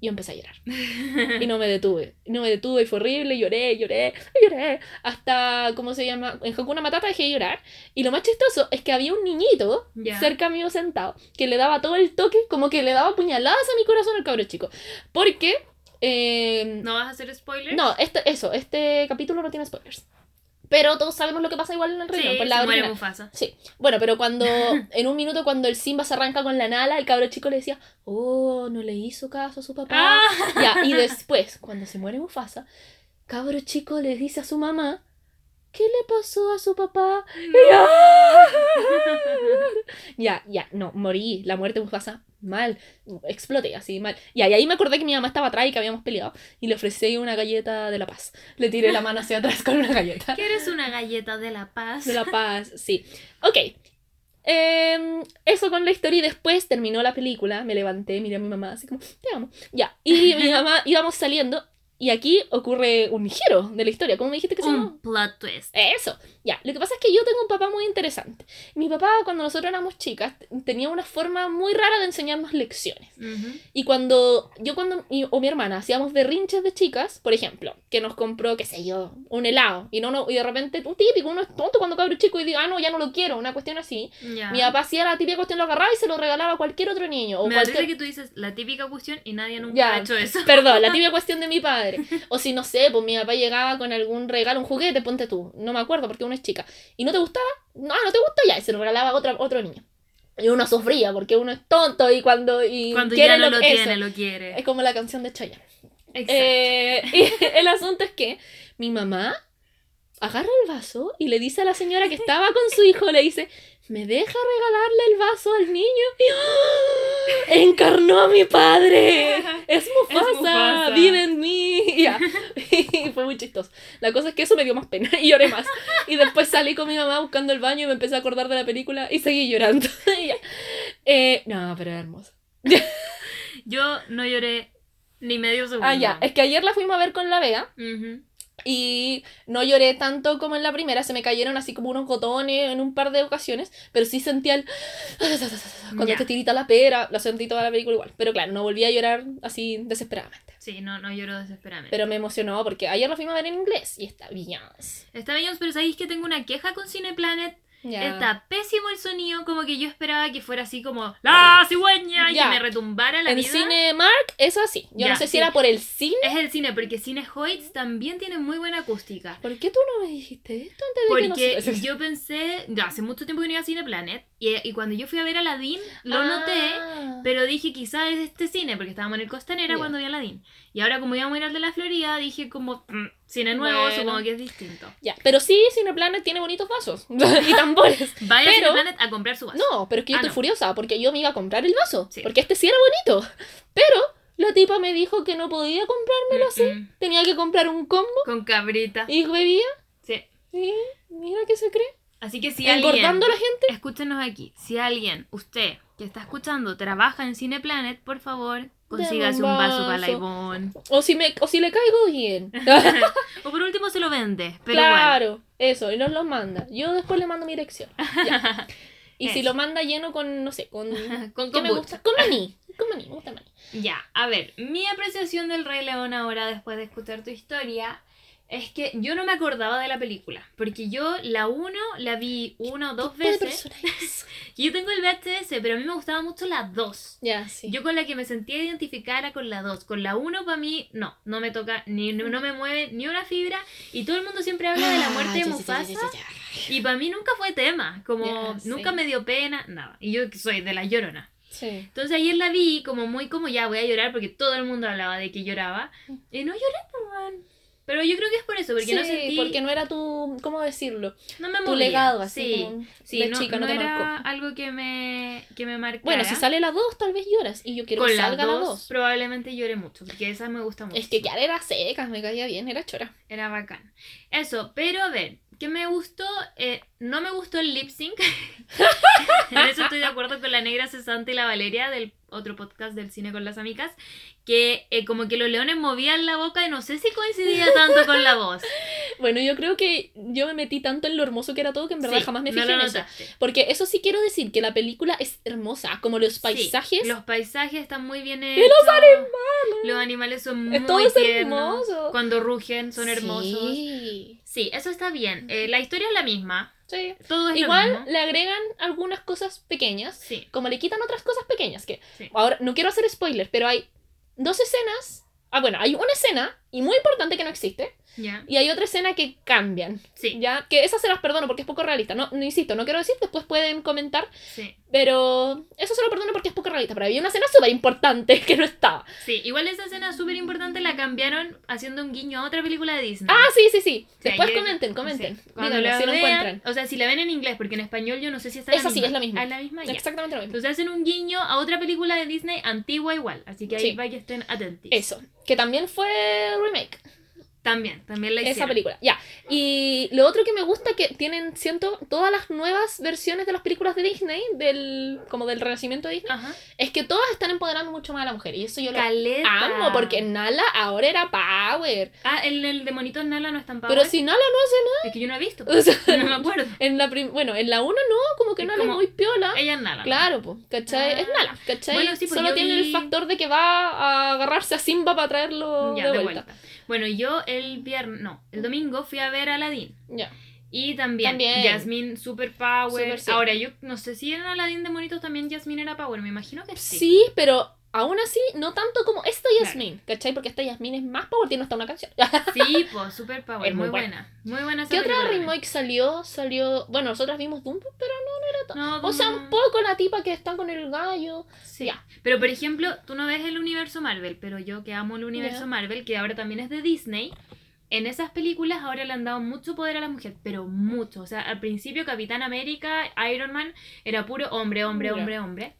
Yo empecé a llorar. Y no me detuve. No me detuve y fue horrible. Lloré, lloré, lloré. Hasta, ¿cómo se llama? En Hakuna Matata dejé de llorar. Y lo más chistoso es que había un niñito Ya. cerca mío sentado que le daba todo el toque, como que le daba puñaladas a mi corazón al cabro chico. Porque. eh, ¿No vas a hacer spoilers? no, este, eso, este capítulo no tiene spoilers. Pero todos sabemos lo que pasa igual en el Sí, reino, se pues la muere original. Mufasa. Sí, bueno, pero cuando en un minuto cuando el Simba se arranca con la Nala, el cabro chico le decía, oh, no le hizo caso a su papá. Ah. Ya, y después, cuando se muere Mufasa, cabro chico le dice a su mamá, ¿qué le pasó a su papá? Ya, ya, no, morí, la muerte de Mufasa, mal, exploté así, mal. Y ahí me acordé que mi mamá estaba atrás y que habíamos peleado, y le ofrecí una galleta de la paz. Le tiré la mano hacia atrás con una galleta. ¿Quieres una galleta de la paz? De la paz, sí. Ok. Em, eso con la historia y después terminó la película, me levanté, miré a mi mamá así como, te amo. Ya, y mi mamá íbamos saliendo y aquí ocurre un giro de la historia. ¿Cómo me dijiste que se llama? Un plot twist. Eso, ya. Lo que pasa es que yo tengo un papá muy interesante. Mi papá, cuando nosotros éramos chicas, tenía una forma muy rara de enseñarnos lecciones. Ujú. Y cuando yo cuando mi- o mi hermana hacíamos berrinches de chicas, por ejemplo, que nos compró, qué sé yo, un helado, y no, no y de repente, un típico, uno es tonto cuando cabro chico y diga, ah, no, ya no lo quiero, una cuestión así. Ya. Mi papá hacía la típica cuestión, lo agarraba y se lo regalaba a cualquier otro niño. O Me cualquier... que tú dices la típica cuestión y nadie nunca Ya, ha hecho eso. Perdón, la típica cuestión de mi padre. O si no sé, pues mi papá llegaba con algún regalo, un juguete, ponte tú. No me acuerdo porque uno es chica. ¿Y no te gustaba? No, no te gustó ya. Y se lo regalaba a otro, otro niño. Y uno sufría porque uno es tonto y cuando. Y Cuando quiere ya no lo que- tiene, lo quiere. Es como la canción de Chayanne. Exacto. Eh, y el asunto es que mi mamá agarra el vaso y le dice a la señora que estaba con su hijo, le dice, ¿me deja regalarle el vaso al niño? ¡ah! Encarnó a mi padre. Es Mufasa, Mufasa. vive en mí. Y ya. Y fue muy chistoso. La cosa es que eso me dio más pena y lloré más. Y después salí con mi mamá buscando el baño y me empecé a acordar de la película y seguí llorando. Eh, no, pero era hermoso. Yo no lloré ni medio segundo. Ah, ya. Es que ayer la fuimos a ver con la Vega. Y no lloré tanto como en la primera, se me cayeron así como unos gotones en un par de ocasiones, pero sí sentía el... Cuando Ya. te tirita la pera, lo sentí toda la película igual. Pero claro, no volví a llorar así desesperadamente. Sí, no, no lloro desesperadamente. Pero me emocionó porque ayer lo fuimos a ver en inglés y está bien. Está bien, pero ¿sabéis que tengo una queja con Cineplanet? Está pésimo el sonido, como que yo esperaba que fuera así como ¡La cigüeña! Y que me retumbara la En vida. Cinemark es así. Yo no sé si era por el cine. Es el cine, porque Cine Hoyts también tiene muy buena acústica. ¿Por qué tú no me dijiste esto antes de que Porque nosotros- yo pensé, ya, hace mucho tiempo que no iba a Cineplanet, y, y cuando yo fui a ver Aladdin, lo Ah. noté, pero dije quizás es este cine, porque estábamos en el Costanera cuando vi Aladdin. Y ahora como íbamos a ir al de la Florida, dije como, mm, cine nuevo, Bueno. supongo que es distinto. Ya, pero sí, Cineplanet tiene bonitos vasos y tambores. Vaya Pero- a Cineplanet a comprar su vaso. No, pero es que yo Ah, estoy no. furiosa porque yo me iba a comprar el vaso. Sí. Porque este sí era bonito. Pero la tipa me dijo que no podía comprármelo así. Mm, mm. Tenía que comprar un combo Con cabrita. y bebía. Sí. Y mira qué se cree. Así que si alguien... Engordando a la gente. Escúchenos aquí. Si alguien, usted, que está escuchando, trabaja en Cineplanet, por favor, consígase un vaso para la vaso. Ivonne. O si, me, o si le caigo bien. o por último se lo vende. Pero igual. claro, eso, y nos lo manda. Yo después le mando mi dirección. Ya. Y si lo manda lleno con, no sé, con... Con ¿Qué me gusta? Con maní. Con maní, me gusta maní. Ya, a ver, mi apreciación del Rey León ahora, después de escuchar tu historia, es que yo no me acordaba de la película. Porque yo la uno la vi una o dos ¿Qué tipo de veces. yo tengo el VHS, pero a mí me gustaba mucho la 2. Ya, sí. Yo con la que me sentía identificada era con la 2. Con la 1 para mí, no, no me toca, ni no, no me mueve ni una fibra. Y todo el mundo siempre habla de la muerte Ah, de ya, ya, Mufasa. Y para mí nunca fue tema, como sí. nunca me dio pena, nada. Y yo soy de la llorona. Sí. Entonces ayer la vi como muy como ya voy a llorar porque todo el mundo hablaba de que lloraba. Y no lloré, pues, weón. Pero yo creo que es por eso, porque no Sí, sentí, porque no era tu, ¿cómo decirlo? no me Tu legado, así Sí, como sí, de no, chica, no, no te era marcó. algo que me, que me marcara. Bueno, si sale la 2, tal vez lloras. Y yo quiero con que la salga la 2, 2. probablemente lloré mucho, porque esa me gusta mucho. Es que Kiara era seca, me caía bien, era chora. Era bacán. Eso, pero a ver, ¿Qué me gustó? Eh, no me gustó el lip sync. en eso estoy de acuerdo con la negra cesante y la Valeria del otro podcast del cine con las amigas. Que eh, como que los leones movían la boca y no sé si coincidía tanto con la voz. Bueno, yo creo que yo me metí tanto en lo hermoso que era todo que en verdad Sí, jamás me no fijé lo en eso. Porque eso sí quiero decir, que la película es hermosa, como los Sí, paisajes. los paisajes están muy bien hechos. los animales. Los animales son muy todo tiernos. hermoso. Cuando rugen son hermosos. Sí. Sí, eso está bien. Eh, la historia es la misma. Sí. Todo es Igual le agregan algunas cosas pequeñas, Sí. como le quitan otras cosas pequeñas. Que Sí. ahora no quiero hacer spoiler, pero hay dos escenas. Ah, bueno, hay una escena y muy importante que no existe, Ya. y hay otra escena que cambian. Sí. Ya, que esas se las perdono porque es poco realista. No, no insisto, no quiero decir, después pueden comentar, Sí. pero eso se lo perdono porque es poco realista. Pero había una escena súper importante que no estaba. Sí, igual esa escena súper importante la cambiaron haciendo un guiño a otra película de Disney. Ah, sí, sí, sí. O sea, Después comenten, comenten. sí. Cuando Díganos la si lo vean, encuentran. O sea, si la ven en inglés, porque en español yo no sé si está Esa sí, es la misma. Ah, es la misma, ya. Exactamente lo mismo. Entonces hacen un guiño a otra película de Disney antigua igual. Así que ahí Sí. va que estén atentos. Eso, que también fue remake. También, también la Esa hicieron. película, ya. Y lo otro que me gusta que tienen, siento, todas las nuevas versiones de las películas de Disney, del como del renacimiento de Disney, Ajá. es que todas están empoderando mucho más a la mujer. Y eso yo lo Caleta. amo, porque Nala ahora era power. Ah, el, el de Monito Nala no es tan Pero power. si Nala no Es que yo no he visto. hace nada. O sea, No me acuerdo. en la prim- bueno, en la 1 no, como que Es Nala como- es muy piola. Ella es Nala. Claro, pues, ¿cachai? Ah. Es Nala, ¿cachai? Bueno, sí, pues Solo tiene vi- el factor de que va a agarrarse a Simba para traerlo Ya, de, vuelta. Bueno, yo el viernes, no, el domingo fui a ver a Aladdin. Ya. Y también, También. Jasmine Super Power. Super, sí. Ahora, yo no sé si en Aladdin de Monitos también Jasmine era Power, me imagino que sí. Sí, pero aún así, no tanto como esta Yasmin, ¿cachai? Porque esta Yasmin es más power, tiene hasta una canción. Sí, pues Super Power, Es muy, buena. Muy buena esa ¿Qué otra remake salió? Salió. Bueno, nosotras vimos Dumbo, pero también. No, O sea, no. un poco la tipa que está con el gallo. Sí. Ya. Pero por ejemplo, tú no ves el universo Marvel, pero yo que amo el universo. Marvel, que ahora también es de Disney, en esas películas ahora le han dado mucho poder a la mujer, pero mucho. O sea, al principio Capitán América, Iron Man, era puro hombre, hombre, hombre, hombre.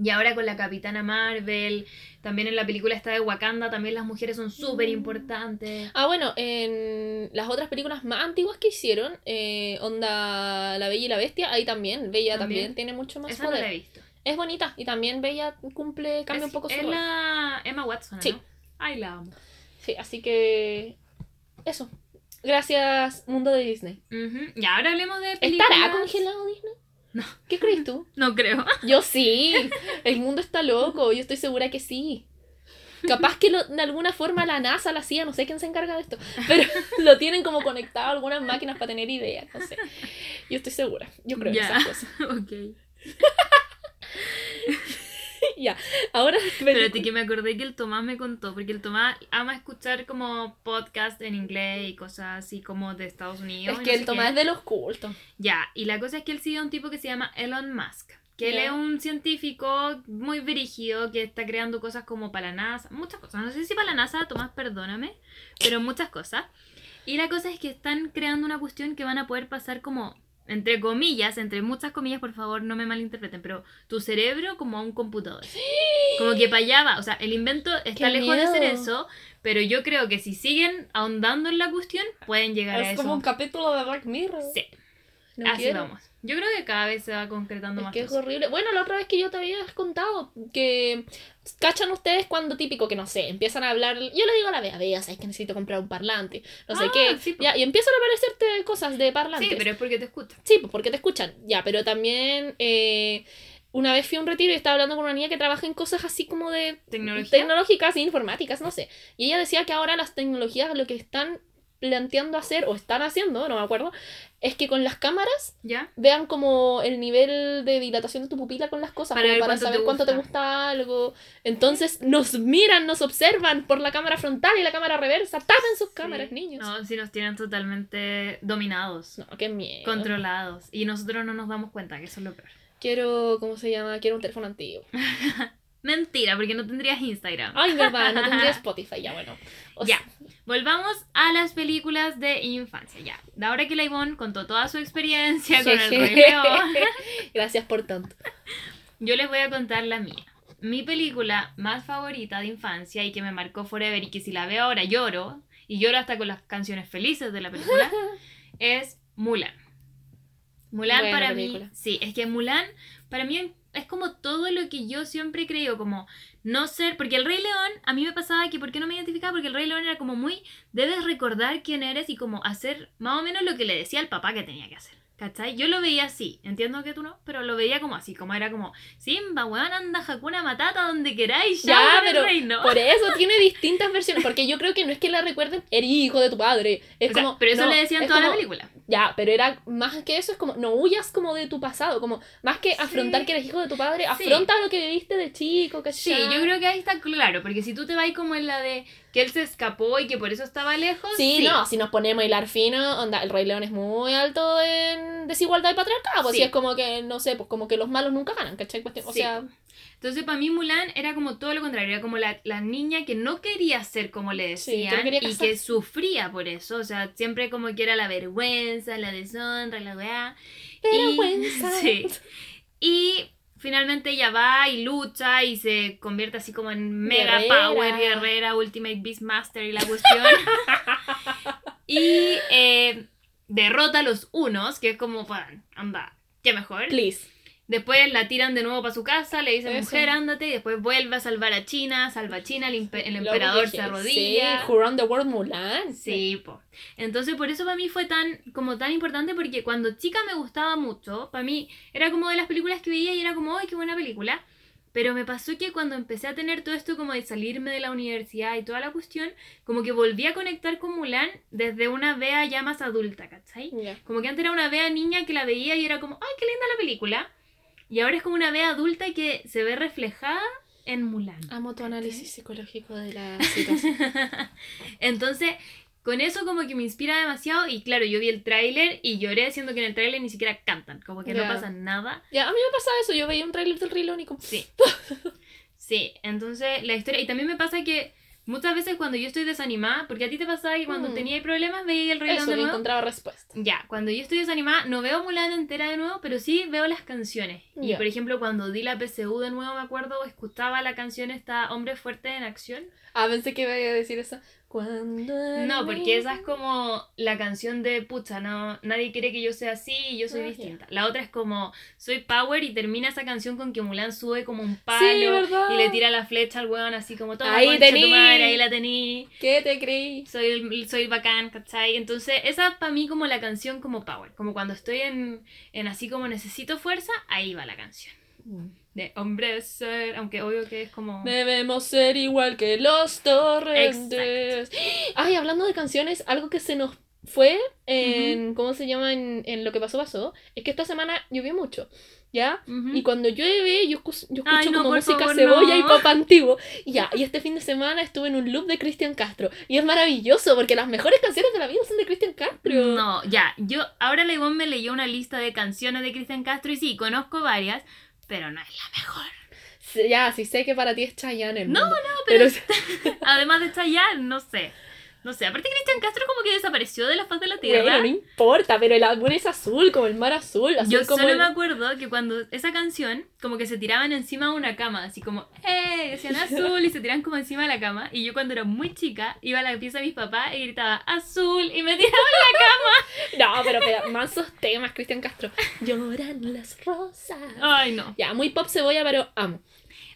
Y ahora con la Capitana Marvel, también en la película esta de Wakanda, también las mujeres son súper importantes. Ah, bueno, en las otras películas más antiguas que hicieron, eh, onda La Bella y la Bestia, ahí también, Bella también, También. tiene mucho más Esa no la he poder. visto. es bonita y también Bella cumple, cambia es, un poco su es rol. la Emma Watson, Sí. ¿no? Ay, la amo. Sí, así que. Eso. Gracias, mundo de Disney. Y ahora hablemos de películas. ¿Estará congelado Disney? No. ¿Qué crees tú? No creo. Yo sí. El mundo está loco. Yo estoy segura que sí. Capaz que lo- de alguna forma la NASA, la CIA, no sé quién se encarga de esto, pero lo tienen como conectado a algunas máquinas para tener ideas, no sé. Yo estoy segura. Yo creo en esas cosas. ok. ya. Ahora. Espérate que me acordé que el Tomás me contó, porque el Tomás ama escuchar como podcast en inglés y cosas así como de Estados Unidos. Es que no el Tomás qué. es de los cultos. Ya, y la cosa es que él sigue a un tipo que se llama Elon Musk, que él es un científico muy dirigido que está creando cosas como para la NASA, muchas cosas. No sé si para la NASA, Tomás, perdóname, pero muchas cosas. Y la cosa es que están creando una cuestión que van a poder pasar como, entre comillas, entre muchas comillas, por favor, no me malinterpreten, pero tu cerebro como a un computador. Como que para allá va. O sea, el invento está ¡Qué lejos de ser eso, pero yo creo que si siguen ahondando en la cuestión, pueden llegar a Es eso. como un capítulo de Black Mirror. Sí, No así quiero. vamos. Yo creo que cada vez se va concretando Es más. que es horrible. Bueno, la otra vez que yo te había contado que cachan ustedes cuando típico que no sé, empiezan a hablar, yo le digo a la vea, vea, sabes que necesito comprar un parlante, no sé Ah, qué, sí, ya, y empiezan a aparecerte cosas de parlantes. Sí, pero es porque te escuchan. Sí, pues porque te escuchan, ya, pero también eh, una vez fui a un retiro y estaba hablando con una niña que trabaja en cosas así como de Tecnología. tecnológicas e informáticas, no sé, y ella decía que ahora las tecnologías lo que están planteando hacer o están haciendo, no me acuerdo, es que con las cámaras ¿Ya? vean como el nivel de dilatación de tu pupila con las cosas, Para como para cuánto te saber cuánto te gusta. algo. Entonces nos miran, nos observan por la cámara frontal y la cámara reversa. Tapen sus cámaras, Sí. niños. No. No, si nos tienen totalmente dominados, qué miedo. controlados. Y nosotros no nos damos cuenta que eso es lo peor. Quiero, ¿cómo se llama? Quiero un teléfono antiguo. Mentira, porque no tendrías Instagram. Ay, verdad, no tendría Spotify, ya bueno. O Ya, volvamos a las películas de infancia. Ya, de ahora que la Ivonne contó toda su experiencia con el Rey León, Gracias por tanto. yo les voy a contar la mía. Mi película más favorita de infancia y que me marcó forever y que si la veo ahora lloro, y lloro hasta con las canciones felices de la película, es Mulan. Mulan Buena para película. mí, sí, es que Mulan para mí es como todo lo que yo siempre he creído, como no ser, porque el Rey León, a mí me pasaba que, ¿por qué no me identificaba? Porque el Rey León era como muy, debes recordar quién eres y como hacer más o menos lo que le decía al papá que tenía que hacer. ¿Cachai? Yo lo veía así, entiendo que tú no, pero lo veía como así, como era como, Simba, weón, anda Hakuna Matata donde queráis, Ya, ya, pero reino. Por eso tiene distintas versiones. Porque yo creo que no es que la recuerden, eres hijo de tu padre. Es O sea, como. pero eso no, le decían toda la como- película. Ya, pero era más que eso, es como, no huyas como de tu pasado, como, más que afrontar que eres hijo de tu padre, Sí. afronta lo que viviste de chico, ¿cachai? Sí, yo creo que ahí está claro, porque si tú te vas como en la de que él se escapó y que por eso estaba lejos. Sí, no, si nos ponemos a hilar fino, onda, el Rey León es muy alto en desigualdad y patriarcado, pues Sí. sí, es como que, no sé, pues como que los malos nunca ganan, ¿cachai? Cuestión- O sea, Entonces, para mí, Mulan era como todo lo contrario. Era como la, la niña que no quería ser como le Sí, que no decían y que sufría por eso. O sea, siempre como que era la vergüenza, la deshonra, la weá. Y- Vergüenza. Sí. Y finalmente ella va y lucha y se convierte así como en mega Guerrera. power, guerrera, ultimate beastmaster y la cuestión. y eh, derrota a los unos, que es como, "Pan, anda, qué mejor. please. Después la tiran de nuevo para su casa, le dicen, Eso. mujer, ándate, y después vuelve a salvar a China, salva a China, el, el emperador dije, se arrodilla. Sí, Who the World Mulan. Sí, po. Entonces por eso para mí fue tan, como tan importante, porque cuando chica me gustaba mucho, para mí era como de las películas que veía y era como, ¡ay, qué buena película! Pero me pasó que cuando empecé a tener todo esto como de salirme de la universidad y toda la cuestión, como que volví a conectar con Mulan desde una vea ya más adulta, ¿cachai? Ya. Como que antes era una vea niña que la veía y era como, ¡ay, qué linda la película! Y ahora es como una vea adulta que se ve reflejada en Mulan. Amo tu análisis psicológico de la situación. Entonces, con eso como que me inspira demasiado y claro, yo vi el tráiler y lloré siendo que en el tráiler ni siquiera cantan, como que no pasa nada. ya, a mí me pasa eso, yo veía un trailer del Rey León y como... Sí. Sí, entonces la historia... Y también me pasa que muchas veces cuando yo estoy desanimada, porque a ti te pasaba que cuando Mm. tenías problemas veías el Rey León Eso, de no nuevo. encontraba respuesta. Ya, cuando yo estoy desanimada, no veo Mulan entera de nuevo, pero sí veo las canciones. Y por ejemplo, cuando di la PSU de nuevo, me acuerdo, escuchaba la canción esta Hombre Fuerte en Acción. Ah, pensé que iba a decir eso. Cuando No, porque esa es como la canción de pucha, no, nadie quiere que yo sea así y yo soy distinta. La otra es como soy power y termina esa canción con que Mulan sube como un palo y le tira la flecha al weón así como todo Ahí tu tení. madre, ahí la tení. ¿Qué te creí? Soy soy bacán, ¿cachai? Entonces, esa para mí como la canción como power. Como cuando estoy en, en así como necesito fuerza, ahí va la canción. De hombre ser, aunque obvio que es como... Debemos ser igual que los torrentes. Ay, hablando de canciones, algo que se nos fue en, ¿cómo se llama? En, en lo que pasó, pasó, es que esta semana llovió mucho, ¿ya? Ujú. Y cuando llueve, yo, yo escucho Ay, no, como música favor, cebolla y no. pop antiguo. Y ya, y este fin de semana estuve en un loop de Cristian Castro. Y es maravilloso, porque las mejores canciones de la vida son de Cristian Castro. No, ya, yo, ahora Ivonne me leyó una lista de canciones de Cristian Castro y sí, conozco varias, pero no es la mejor. Sí, Ya, sí sé que para ti es Chayanne. el No, mundo. pero- pero Además de ya, no sé. No sé, aparte Cristian Castro como que desapareció de la faz de la tierra. Bueno, no importa, pero el álbum es azul, como el mar azul. azul Yo como solo el- me acuerdo que cuando esa canción, como que se tiraban encima de una cama, así como, ¡eh! Decían azul y se tiraban como encima de la cama. Y yo cuando era muy chica, iba a la pieza de mis papás y gritaba azul y me tiraba. No, pero, pero mansos temas, Cristian Castro. Lloran las rosas. Ay, no. Ya, muy pop cebolla, pero amo.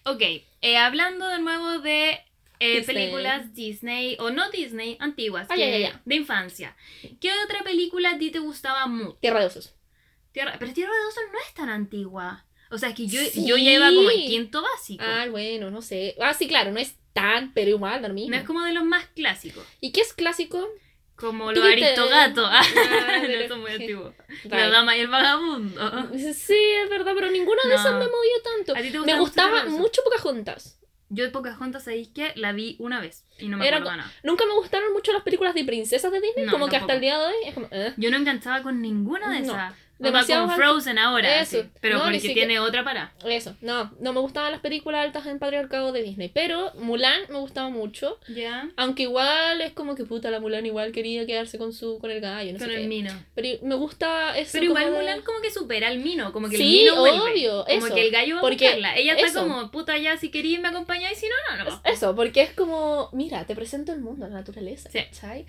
Ok, eh, hablando de nuevo de eh, Disney. películas Disney, o no Disney, antiguas, Ah, que- ya, ya, ya. de infancia. ¿Qué otra película a ti te gustaba mucho? Tierra de osos. Tierra, pero Tierra de Osos no es tan antigua. O sea, es que yo, Sí. yo ya iba como en quinto básico. Ah, bueno, no sé. Ah, sí, claro, no es tan, pero igual, lo mismo. no es como de los más clásicos. ¿Y qué es clásico? Como los Peter. Aristogatos. Ah, no, muy. La dama y el vagabundo. Sí, es verdad, pero ninguna de No. esas me movió tanto. ¿A ti te Me gustaba mucho Pocahontas. Yo de Pocahontas, ¿sabéis qué? La vi una vez y no me Era acuerdo nada. Nunca me gustaron mucho las películas de princesas de Disney, No, como que hasta el día de hoy es como... eh. Yo no enganchaba con ninguna de No, esas. Demasiado alto. Frozen ahora. Eso. sí, pero No, porque tiene otra para. Eso, no, no me gustaban las películas altas en patriarcado de Disney, pero Mulan me gustaba mucho, Ya. aunque igual es como que puta la Mulan igual quería quedarse con su con el gallo, no con sé el qué. Mino. Pero me gusta eso Pero igual como de- Mulan como que supera al Mino, como que Sí, el Mino vuelve. obvio, como eso, que el gallo va a porque buscarla. Ella está eso. como, puta ya, si queréis me acompañáis, si no, no, no. Eso, porque es como, mira, te presento el mundo, la naturaleza, Sí. ¿cachai?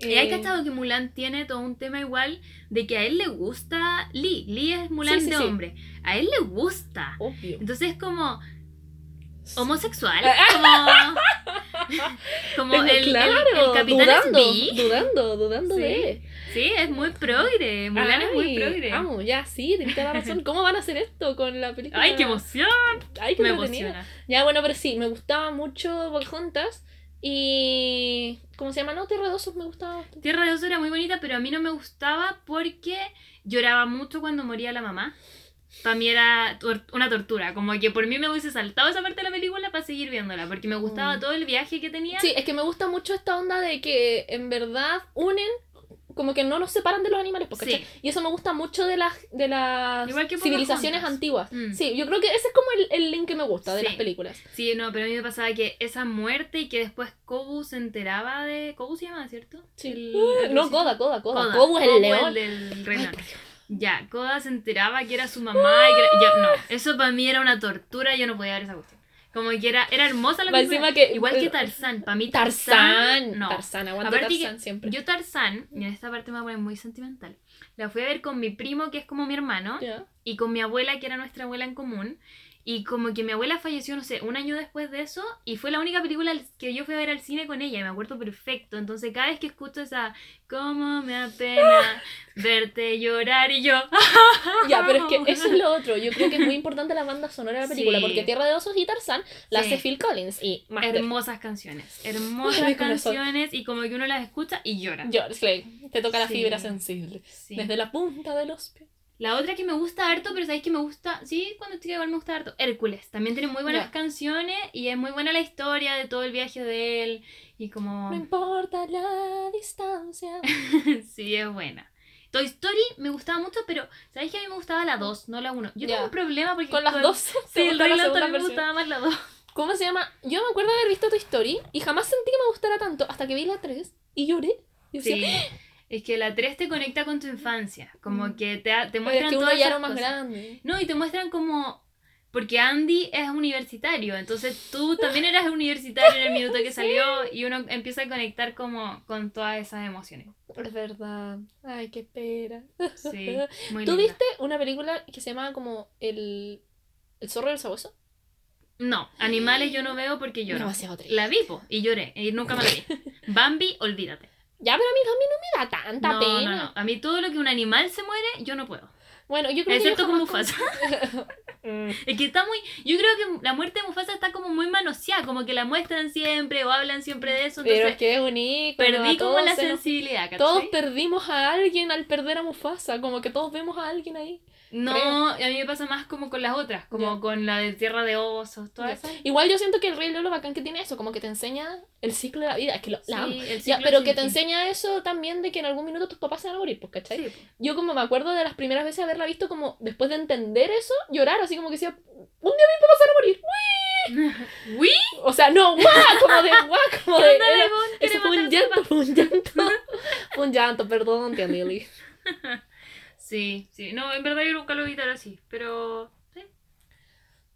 Y hay Eh, cachado que Mulan tiene todo un tema igual de que a él le gusta Lee. Lee es Mulan Sí, sí, de sí. hombre. A él le gusta. Obvio. Entonces es como homosexual. Ah, Como, como Tengo- el, el- claro, el capitán dudando, es bi. dudando, dudando Sí. de. Sí, es muy progre. Mulan es muy progre. Vamos, ya, sí, tienes toda la razón. ¿Cómo van a hacer esto con la película? Ay, qué emoción. Ay, qué Me emociona. Ya, bueno, pero sí, me gustaba mucho Pocahontas y... ¿Cómo se llama? No, Tierra de Osos me gustaba bastante. Tierra de Osos era muy bonita, pero a mí no me gustaba porque lloraba mucho cuando moría la mamá. Para mí era tor- una tortura, como que por mí me hubiese saltado esa parte de la película para seguir viéndola, porque me gustaba Mm. todo el viaje que tenía. Sí, es que me gusta mucho esta onda de que en verdad unen, como que no nos separan de los animales, ¿cachai? Sí. Y eso me gusta mucho de las, de las civilizaciones antiguas. Mm. Sí, yo creo que ese es como el, el link que me gusta de Sí. las películas. Sí, no, pero a mí me pasaba que esa muerte y que después Kobu se enteraba de... Kobu se llama, ¿cierto? Sí. El- Ah, el no. Koda, Koda, Koda. Kobu es el león. Ay, por Dios. Ya, Koda se enteraba que era su mamá y que era- ya, no, eso para mí era una tortura, yo no podía ver esa cuestión. Como que era, era hermosa la película. que- Igual que Tarzán, para mí Tarzán. no. Tarzán, aguanta Aparte que Tarzán siempre. Yo Tarzán, y en esta parte me voy a poner muy sentimental, la fui a ver con mi primo que es como mi hermano Ya. y con mi abuela que era nuestra abuela en común. Y como que mi abuela falleció, no sé, un año después de eso, y fue la única película que yo fui a ver al cine con ella, y me acuerdo perfecto. Entonces, cada vez que escucho esa, cómo me apena verte llorar, y yo, Ya, pero es que eso es lo otro. Yo creo que es muy importante la banda sonora de la película, Sí. porque Tierra de Osos y Tarzán la Sí. hace Phil Collins y Master. hermosas canciones, hermosas Ay, canciones, y como que uno las escucha y llora. George Slade, te toca la Sí. fibra sensible. Sí. Desde la punta de los pies. La otra que me gusta harto, pero sabéis que me gusta, sí, cuando chica igual me gusta harto, Hércules. También tiene muy buenas Ya. canciones y es muy buena la historia de todo el viaje de él y como... No importa la distancia. sí, es buena. Toy Story me gustaba mucho, pero ¿sabéis que a mí me gustaba la 2, no la 1? Yo Ya. tengo un problema porque... Con las dos. Sí, el segunda también me gustaba más la 2. ¿Cómo se llama? Yo me acuerdo de haber visto Toy Story y jamás sentí que me gustara tanto hasta que vi la 3 y lloré. Y decía, Sí. Es que la 3 te conecta con tu infancia, como Mm. que te, te Pero muestran es que uno todas ya era más cosas. grande. No, y te muestran como... Porque Andy es universitario, entonces tú también eras universitario en el minuto que salió y uno empieza a conectar como con todas esas emociones. Es verdad. Ay, qué pena. Sí, muy ¿Tú linda. viste una película que se llama como El, el zorro del sabueso? No, animales yo no veo porque lloro. Demasiado triste. La vi, po, y lloré, y nunca me la vi. Bambi, olvídate. Ya, pero a mí también no me da tanta No, pena. no, no. A mí todo lo que un animal se muere, yo no puedo. Bueno, yo creo Excepto que con yo jamás Mufasa. Mm. Es que está muy. Yo creo que la muerte de Mufasa está como muy manoseada, como que la muestran siempre o hablan siempre de eso. Pero Entonces, es que es bonito. perdí como la sensibilidad, ¿cachai? Todos perdimos a alguien al perder a Mufasa. Como que todos vemos a alguien ahí. No, creo. a mí me pasa más como con las otras, como Ya. con la de Tierra de Osos, todas Ya. esas. Igual yo siento que el Rey León lo bacán que tiene eso, como que te enseña el ciclo de la vida. Es que lo, la amo. Sí, Ya, pero que te enseña eso también de que en algún minuto tus papás se van a morir, pues, ¿cachai? Sí. Yo como me acuerdo de las primeras veces haberla visto como después de entender eso, llorar, así como que decía, un día mis papás se van a morir. ¿Uy? O sea, no, guau, como de guau, como ¿Qué de... era- eso ¿Quiere fue un llanto, fue un llanto. Fue un llanto, perdón, tía Lily. Sí, sí. No, en verdad yo nunca lo vi tan así, pero... sí.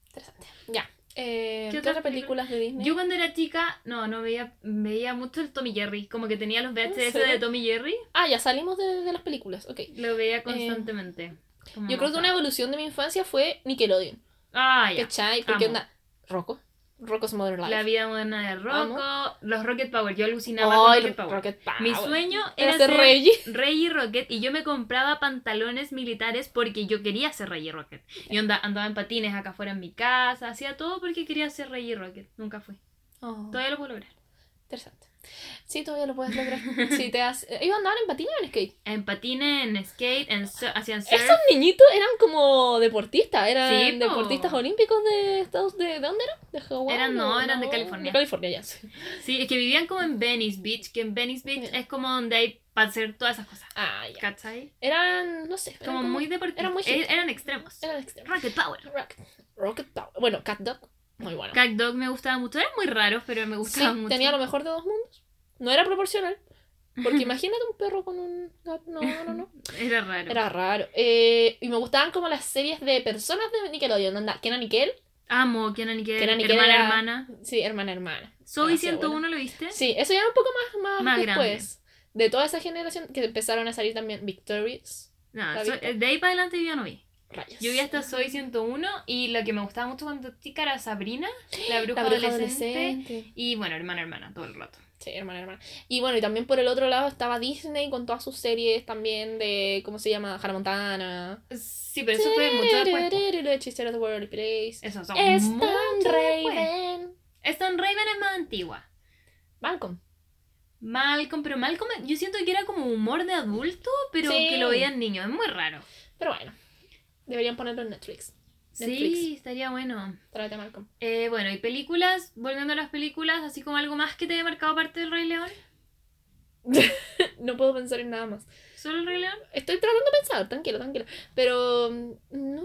Interesante. Ya. Eh, ¿Qué ¿Qué, otras películas de Disney? Yo cuando era chica, no, no veía, veía mucho el Tommy Jerry, como que tenía los VHS de Tommy Jerry, Ah, ya salimos de, de las películas, ok. lo veía constantemente. Como Yo creo que una evolución de mi infancia fue Nickelodeon. Ah, ya. ¿Cachai? Porque onda... Rocco. Rocco's Modern Life. La vida moderna de Rocco, Amo. los Rocket Power, yo alucinaba Ay, con Rocket Power. Rocket Power. Mi sueño era ser ser Reggie. Rey y Rocket y yo me compraba pantalones militares porque yo quería ser y Rocket. Y onda, andaba en patines acá afuera en mi casa, hacía todo porque quería ser Rey y Rocket. Nunca fui. Oh, Todavía lo puedo lograr. interesante. Sí, todavía lo puedes lograr. sí, te has... ¿Ellos andaban en patina o en skate? En patines, en skate, en hacían surf. Esos niñitos eran como deportistas, eran Sí, deportistas olímpicos de Estados de, ¿de dónde eran? ¿De Hawái? Eran- no, eran de California. De California, ya. sí. Sí, es que vivían como en Venice Beach, que en Venice Beach es como donde hay para hacer todas esas cosas. Ah, ya. ¿Cachai? Eran, no sé, eran Como, muy deportivos. eran muy eran extremos. Eran extremos. Rocket Power. Rocket, Rocket Power. Bueno, Cat Dog, muy bueno. Cat Dog me gustaba mucho. Eran muy raros, pero me Sí, gustaban mucho. tenía lo mejor de dos mundos. No era proporcional. Porque imagínate un perro con un gato. No, no, no. Era raro. Era raro. Eh, y me gustaban como las series de personas de Nickelodeon. Anda, Kenan y Kel. Amo Kenan y Kel, Kenan y Kel hermana, era- hermana. Sí, hermana, hermana. Zoe Demasiado 101 lo viste? Sí, eso ya era un poco más, más, Más después. de toda esa generación que empezaron a salir también Victorious. No, ¿La so- viste? de ahí para adelante yo ya no vi. Rayos. Yo vi hasta Soy 101 y lo que me gustaba mucho cuando chica era Sabrina, la bruja, La bruja adolescente. adolescente. Y bueno, hermana, hermana, todo el rato. Sí, hermana, hermana. Y bueno, y también por el otro lado estaba Disney con todas sus series también de, ¿cómo se llama? Hannah Montana. Sí, pero eso fue mucho después. po. Hechicero of the World Place. Eso son Stan. Raven. Stan Raven es más antigua. Malcolm. Malcolm, pero Malcolm yo siento que era como humor de adulto, pero Sí. que lo veían niños. Es muy raro. Pero bueno, deberían ponerlo en Netflix. Sí, Netflix. estaría bueno. Tráete Malcolm. Eh, bueno, y películas, volviendo a las películas, así como algo más que te haya marcado parte del Rey León. No puedo pensar en nada más. ¿Solo el Rey León? Estoy tratando de pensar, tranquilo, tranquilo. Pero, mm, no.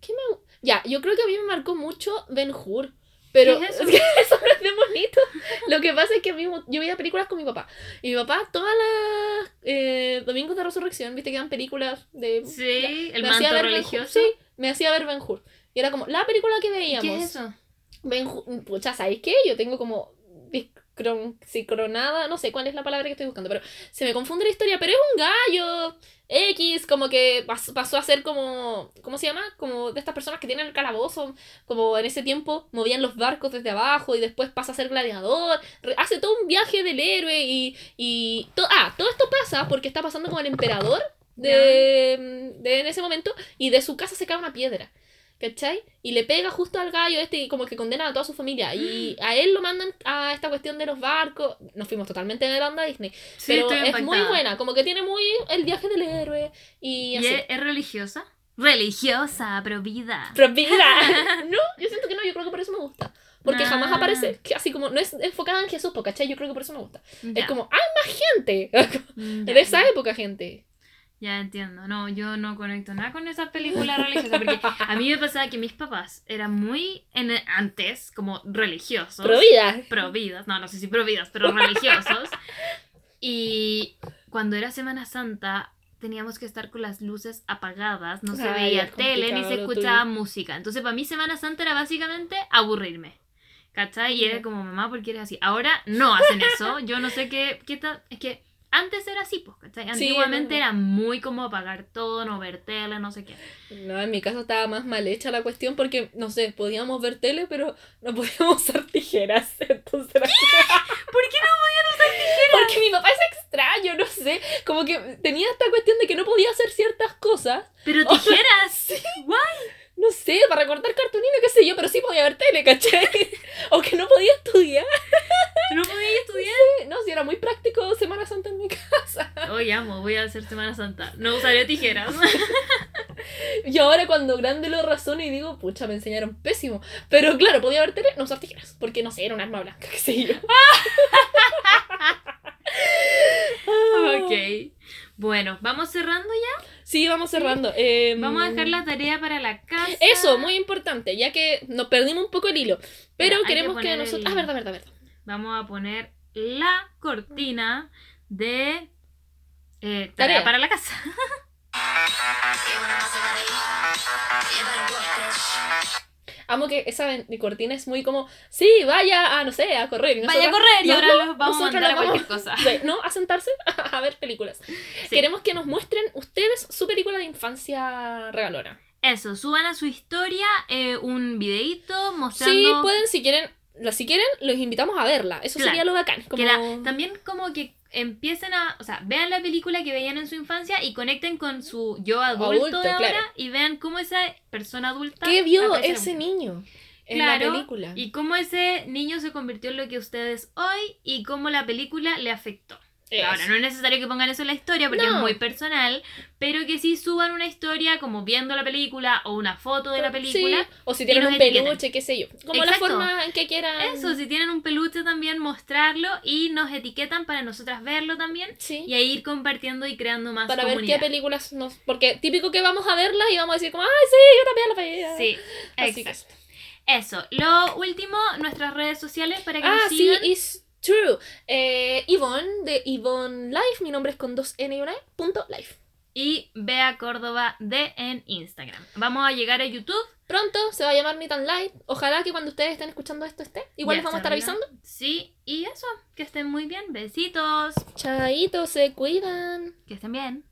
¿Qué me.? Ya, yo creo que a mí me marcó mucho Ben Hur. Pero ¿Qué es eso? es que eso no es de. Lo que pasa es que mí, yo veía películas con mi papá. Y mi papá, todas las eh, domingos de resurrección, viste que eran películas de. Sí, el me hacía manto religioso. Sí, me hacía ver Ben Hur. Y era como la película que veíamos. ¿Qué es eso? Ben Hur- pucha, ¿sabéis qué? Yo tengo como sincronada, no sé cuál es la palabra que estoy buscando, pero se me confunde la historia, pero es un gallo X, como que pas- pasó a ser como, ¿cómo se llama? Como de estas personas que tienen el calabozo, como en ese tiempo movían los barcos desde abajo y después pasa a ser gladiador, hace todo un viaje del héroe y, y to- ah, todo esto pasa porque está pasando con el emperador de, de en ese momento y de su casa se cae una piedra. ¿Cachai? Y le pega justo al gallo este y como que condena a toda su familia. Y a él lo mandan a esta cuestión de los barcos. Nos fuimos totalmente de la onda Disney. Sí, pero estoy es muy buena. Como que tiene muy el viaje del héroe. Y ¿Y así. es, es religiosa? Religiosa, pero vida. Pero mira, no, yo siento que no, yo creo que por eso me gusta. Porque Ah. jamás aparece, así como no es enfocada en Jesús, ¿cachai? Yo creo que por eso me gusta. Ya, Es como, ¡hay más gente! de esa época, gente. Ya entiendo. No, yo no conecto nada con esas películas religiosas. Porque a mí me pasaba que mis papás eran muy en antes como religiosos. Pro vida. providas, no, no sé si providas, pero religiosos. Y cuando era Semana Santa teníamos que estar con las luces apagadas, no se Ay, veía es tele ni se escuchaba tuyo. música. Entonces para mí Semana Santa era básicamente aburrirme. ¿Cachai? Y era como, mamá, ¿por qué eres así? Ahora no hacen eso. Yo no sé qué, qué. Es que antes era así, pues. Sí, Antiguamente era muy como apagar todo, no ver tele, no sé qué. No, en mi caso estaba más mal hecha la cuestión porque, no sé, podíamos ver tele, pero no podíamos usar tijeras. Entonces era- ¿Por qué no podían usar tijeras? Porque mi papá es extraño, no sé. Como que tenía esta cuestión de que no podía hacer ciertas cosas. Pero tijeras. Guay. No sé, para recortar cartulina, qué sé yo, pero sí podía ver tele, ¿cachai? o que no podía estudiar. No podía estudiar. No, si era muy práctico Semana Santa en mi casa. Oye, amo, voy a hacer Semana Santa. No usaré tijeras. Y ahora cuando grande lo razono y digo, pucha, me enseñaron pésimo. Pero claro, podía ver tele, no usar tijeras. Porque no sé, era un arma blanca, qué sé yo. ok. Bueno, ¿vamos cerrando ya? Sí, vamos cerrando. Em, Vamos a dejar la tarea para la casa. Eso, muy importante, ya que nos perdimos un poco el hilo. Pero que queremos que, poner nosotros. el- Ah, verdad, verdad, verdad. Vamos a poner la cortina de eh, tarea, Tarea. para la casa. Amo que esa cortina es muy como, sí, vaya a, no sé, a correr. Vaya a correr y ahora los vamos a mandar a cualquier cosa. ¿no? A sentarse a ver películas. Queremos que nos muestren ustedes su película de infancia regalona. Eso, suban a su historia eh, un videito mostrando... Sí, pueden, si quieren, si quieren, los invitamos a verla. Eso Claro. sería lo bacán. Como... La- también como que empiecen a, o sea, vean la película que veían en su infancia y conecten con su yo adulto, Adulto, de ahora claro. y vean cómo esa persona adulta ¿Qué vio en ese niño en Claro, la película? y cómo ese niño se convirtió en lo que ustedes hoy y cómo la película le afectó. Ahora, no es necesario que pongan eso en la historia porque No. es muy personal, pero que sí suban una historia como viendo la película o una foto de la película. Sí, O si tienen un peluche, qué sé yo. Como la Exacto. forma en que quieran. Eso, si tienen un peluche también, mostrarlo y nos etiquetan para nosotras verlo también Sí. y ahí ir compartiendo y creando más para ver qué películas nos. Porque típico que vamos a verla y vamos a decir, como, ay, sí, yo también la veía. Sí, Así que- exacto. Eso, lo último, nuestras redes sociales para que Ah, nos sí, sigan. True. Eh, Yvonne, de Yvonne Life. Mi nombre es con dos N y una E. Punto life. y Bea Córdoba D en Instagram. Vamos a llegar a YouTube. Pronto se va a llamar Ni tan Light. Ojalá que cuando ustedes estén escuchando esto esté. Igual Ya les vamos a estar avisando. Sí, y eso, que estén muy bien. Besitos. Chaito, se cuidan. Que estén bien.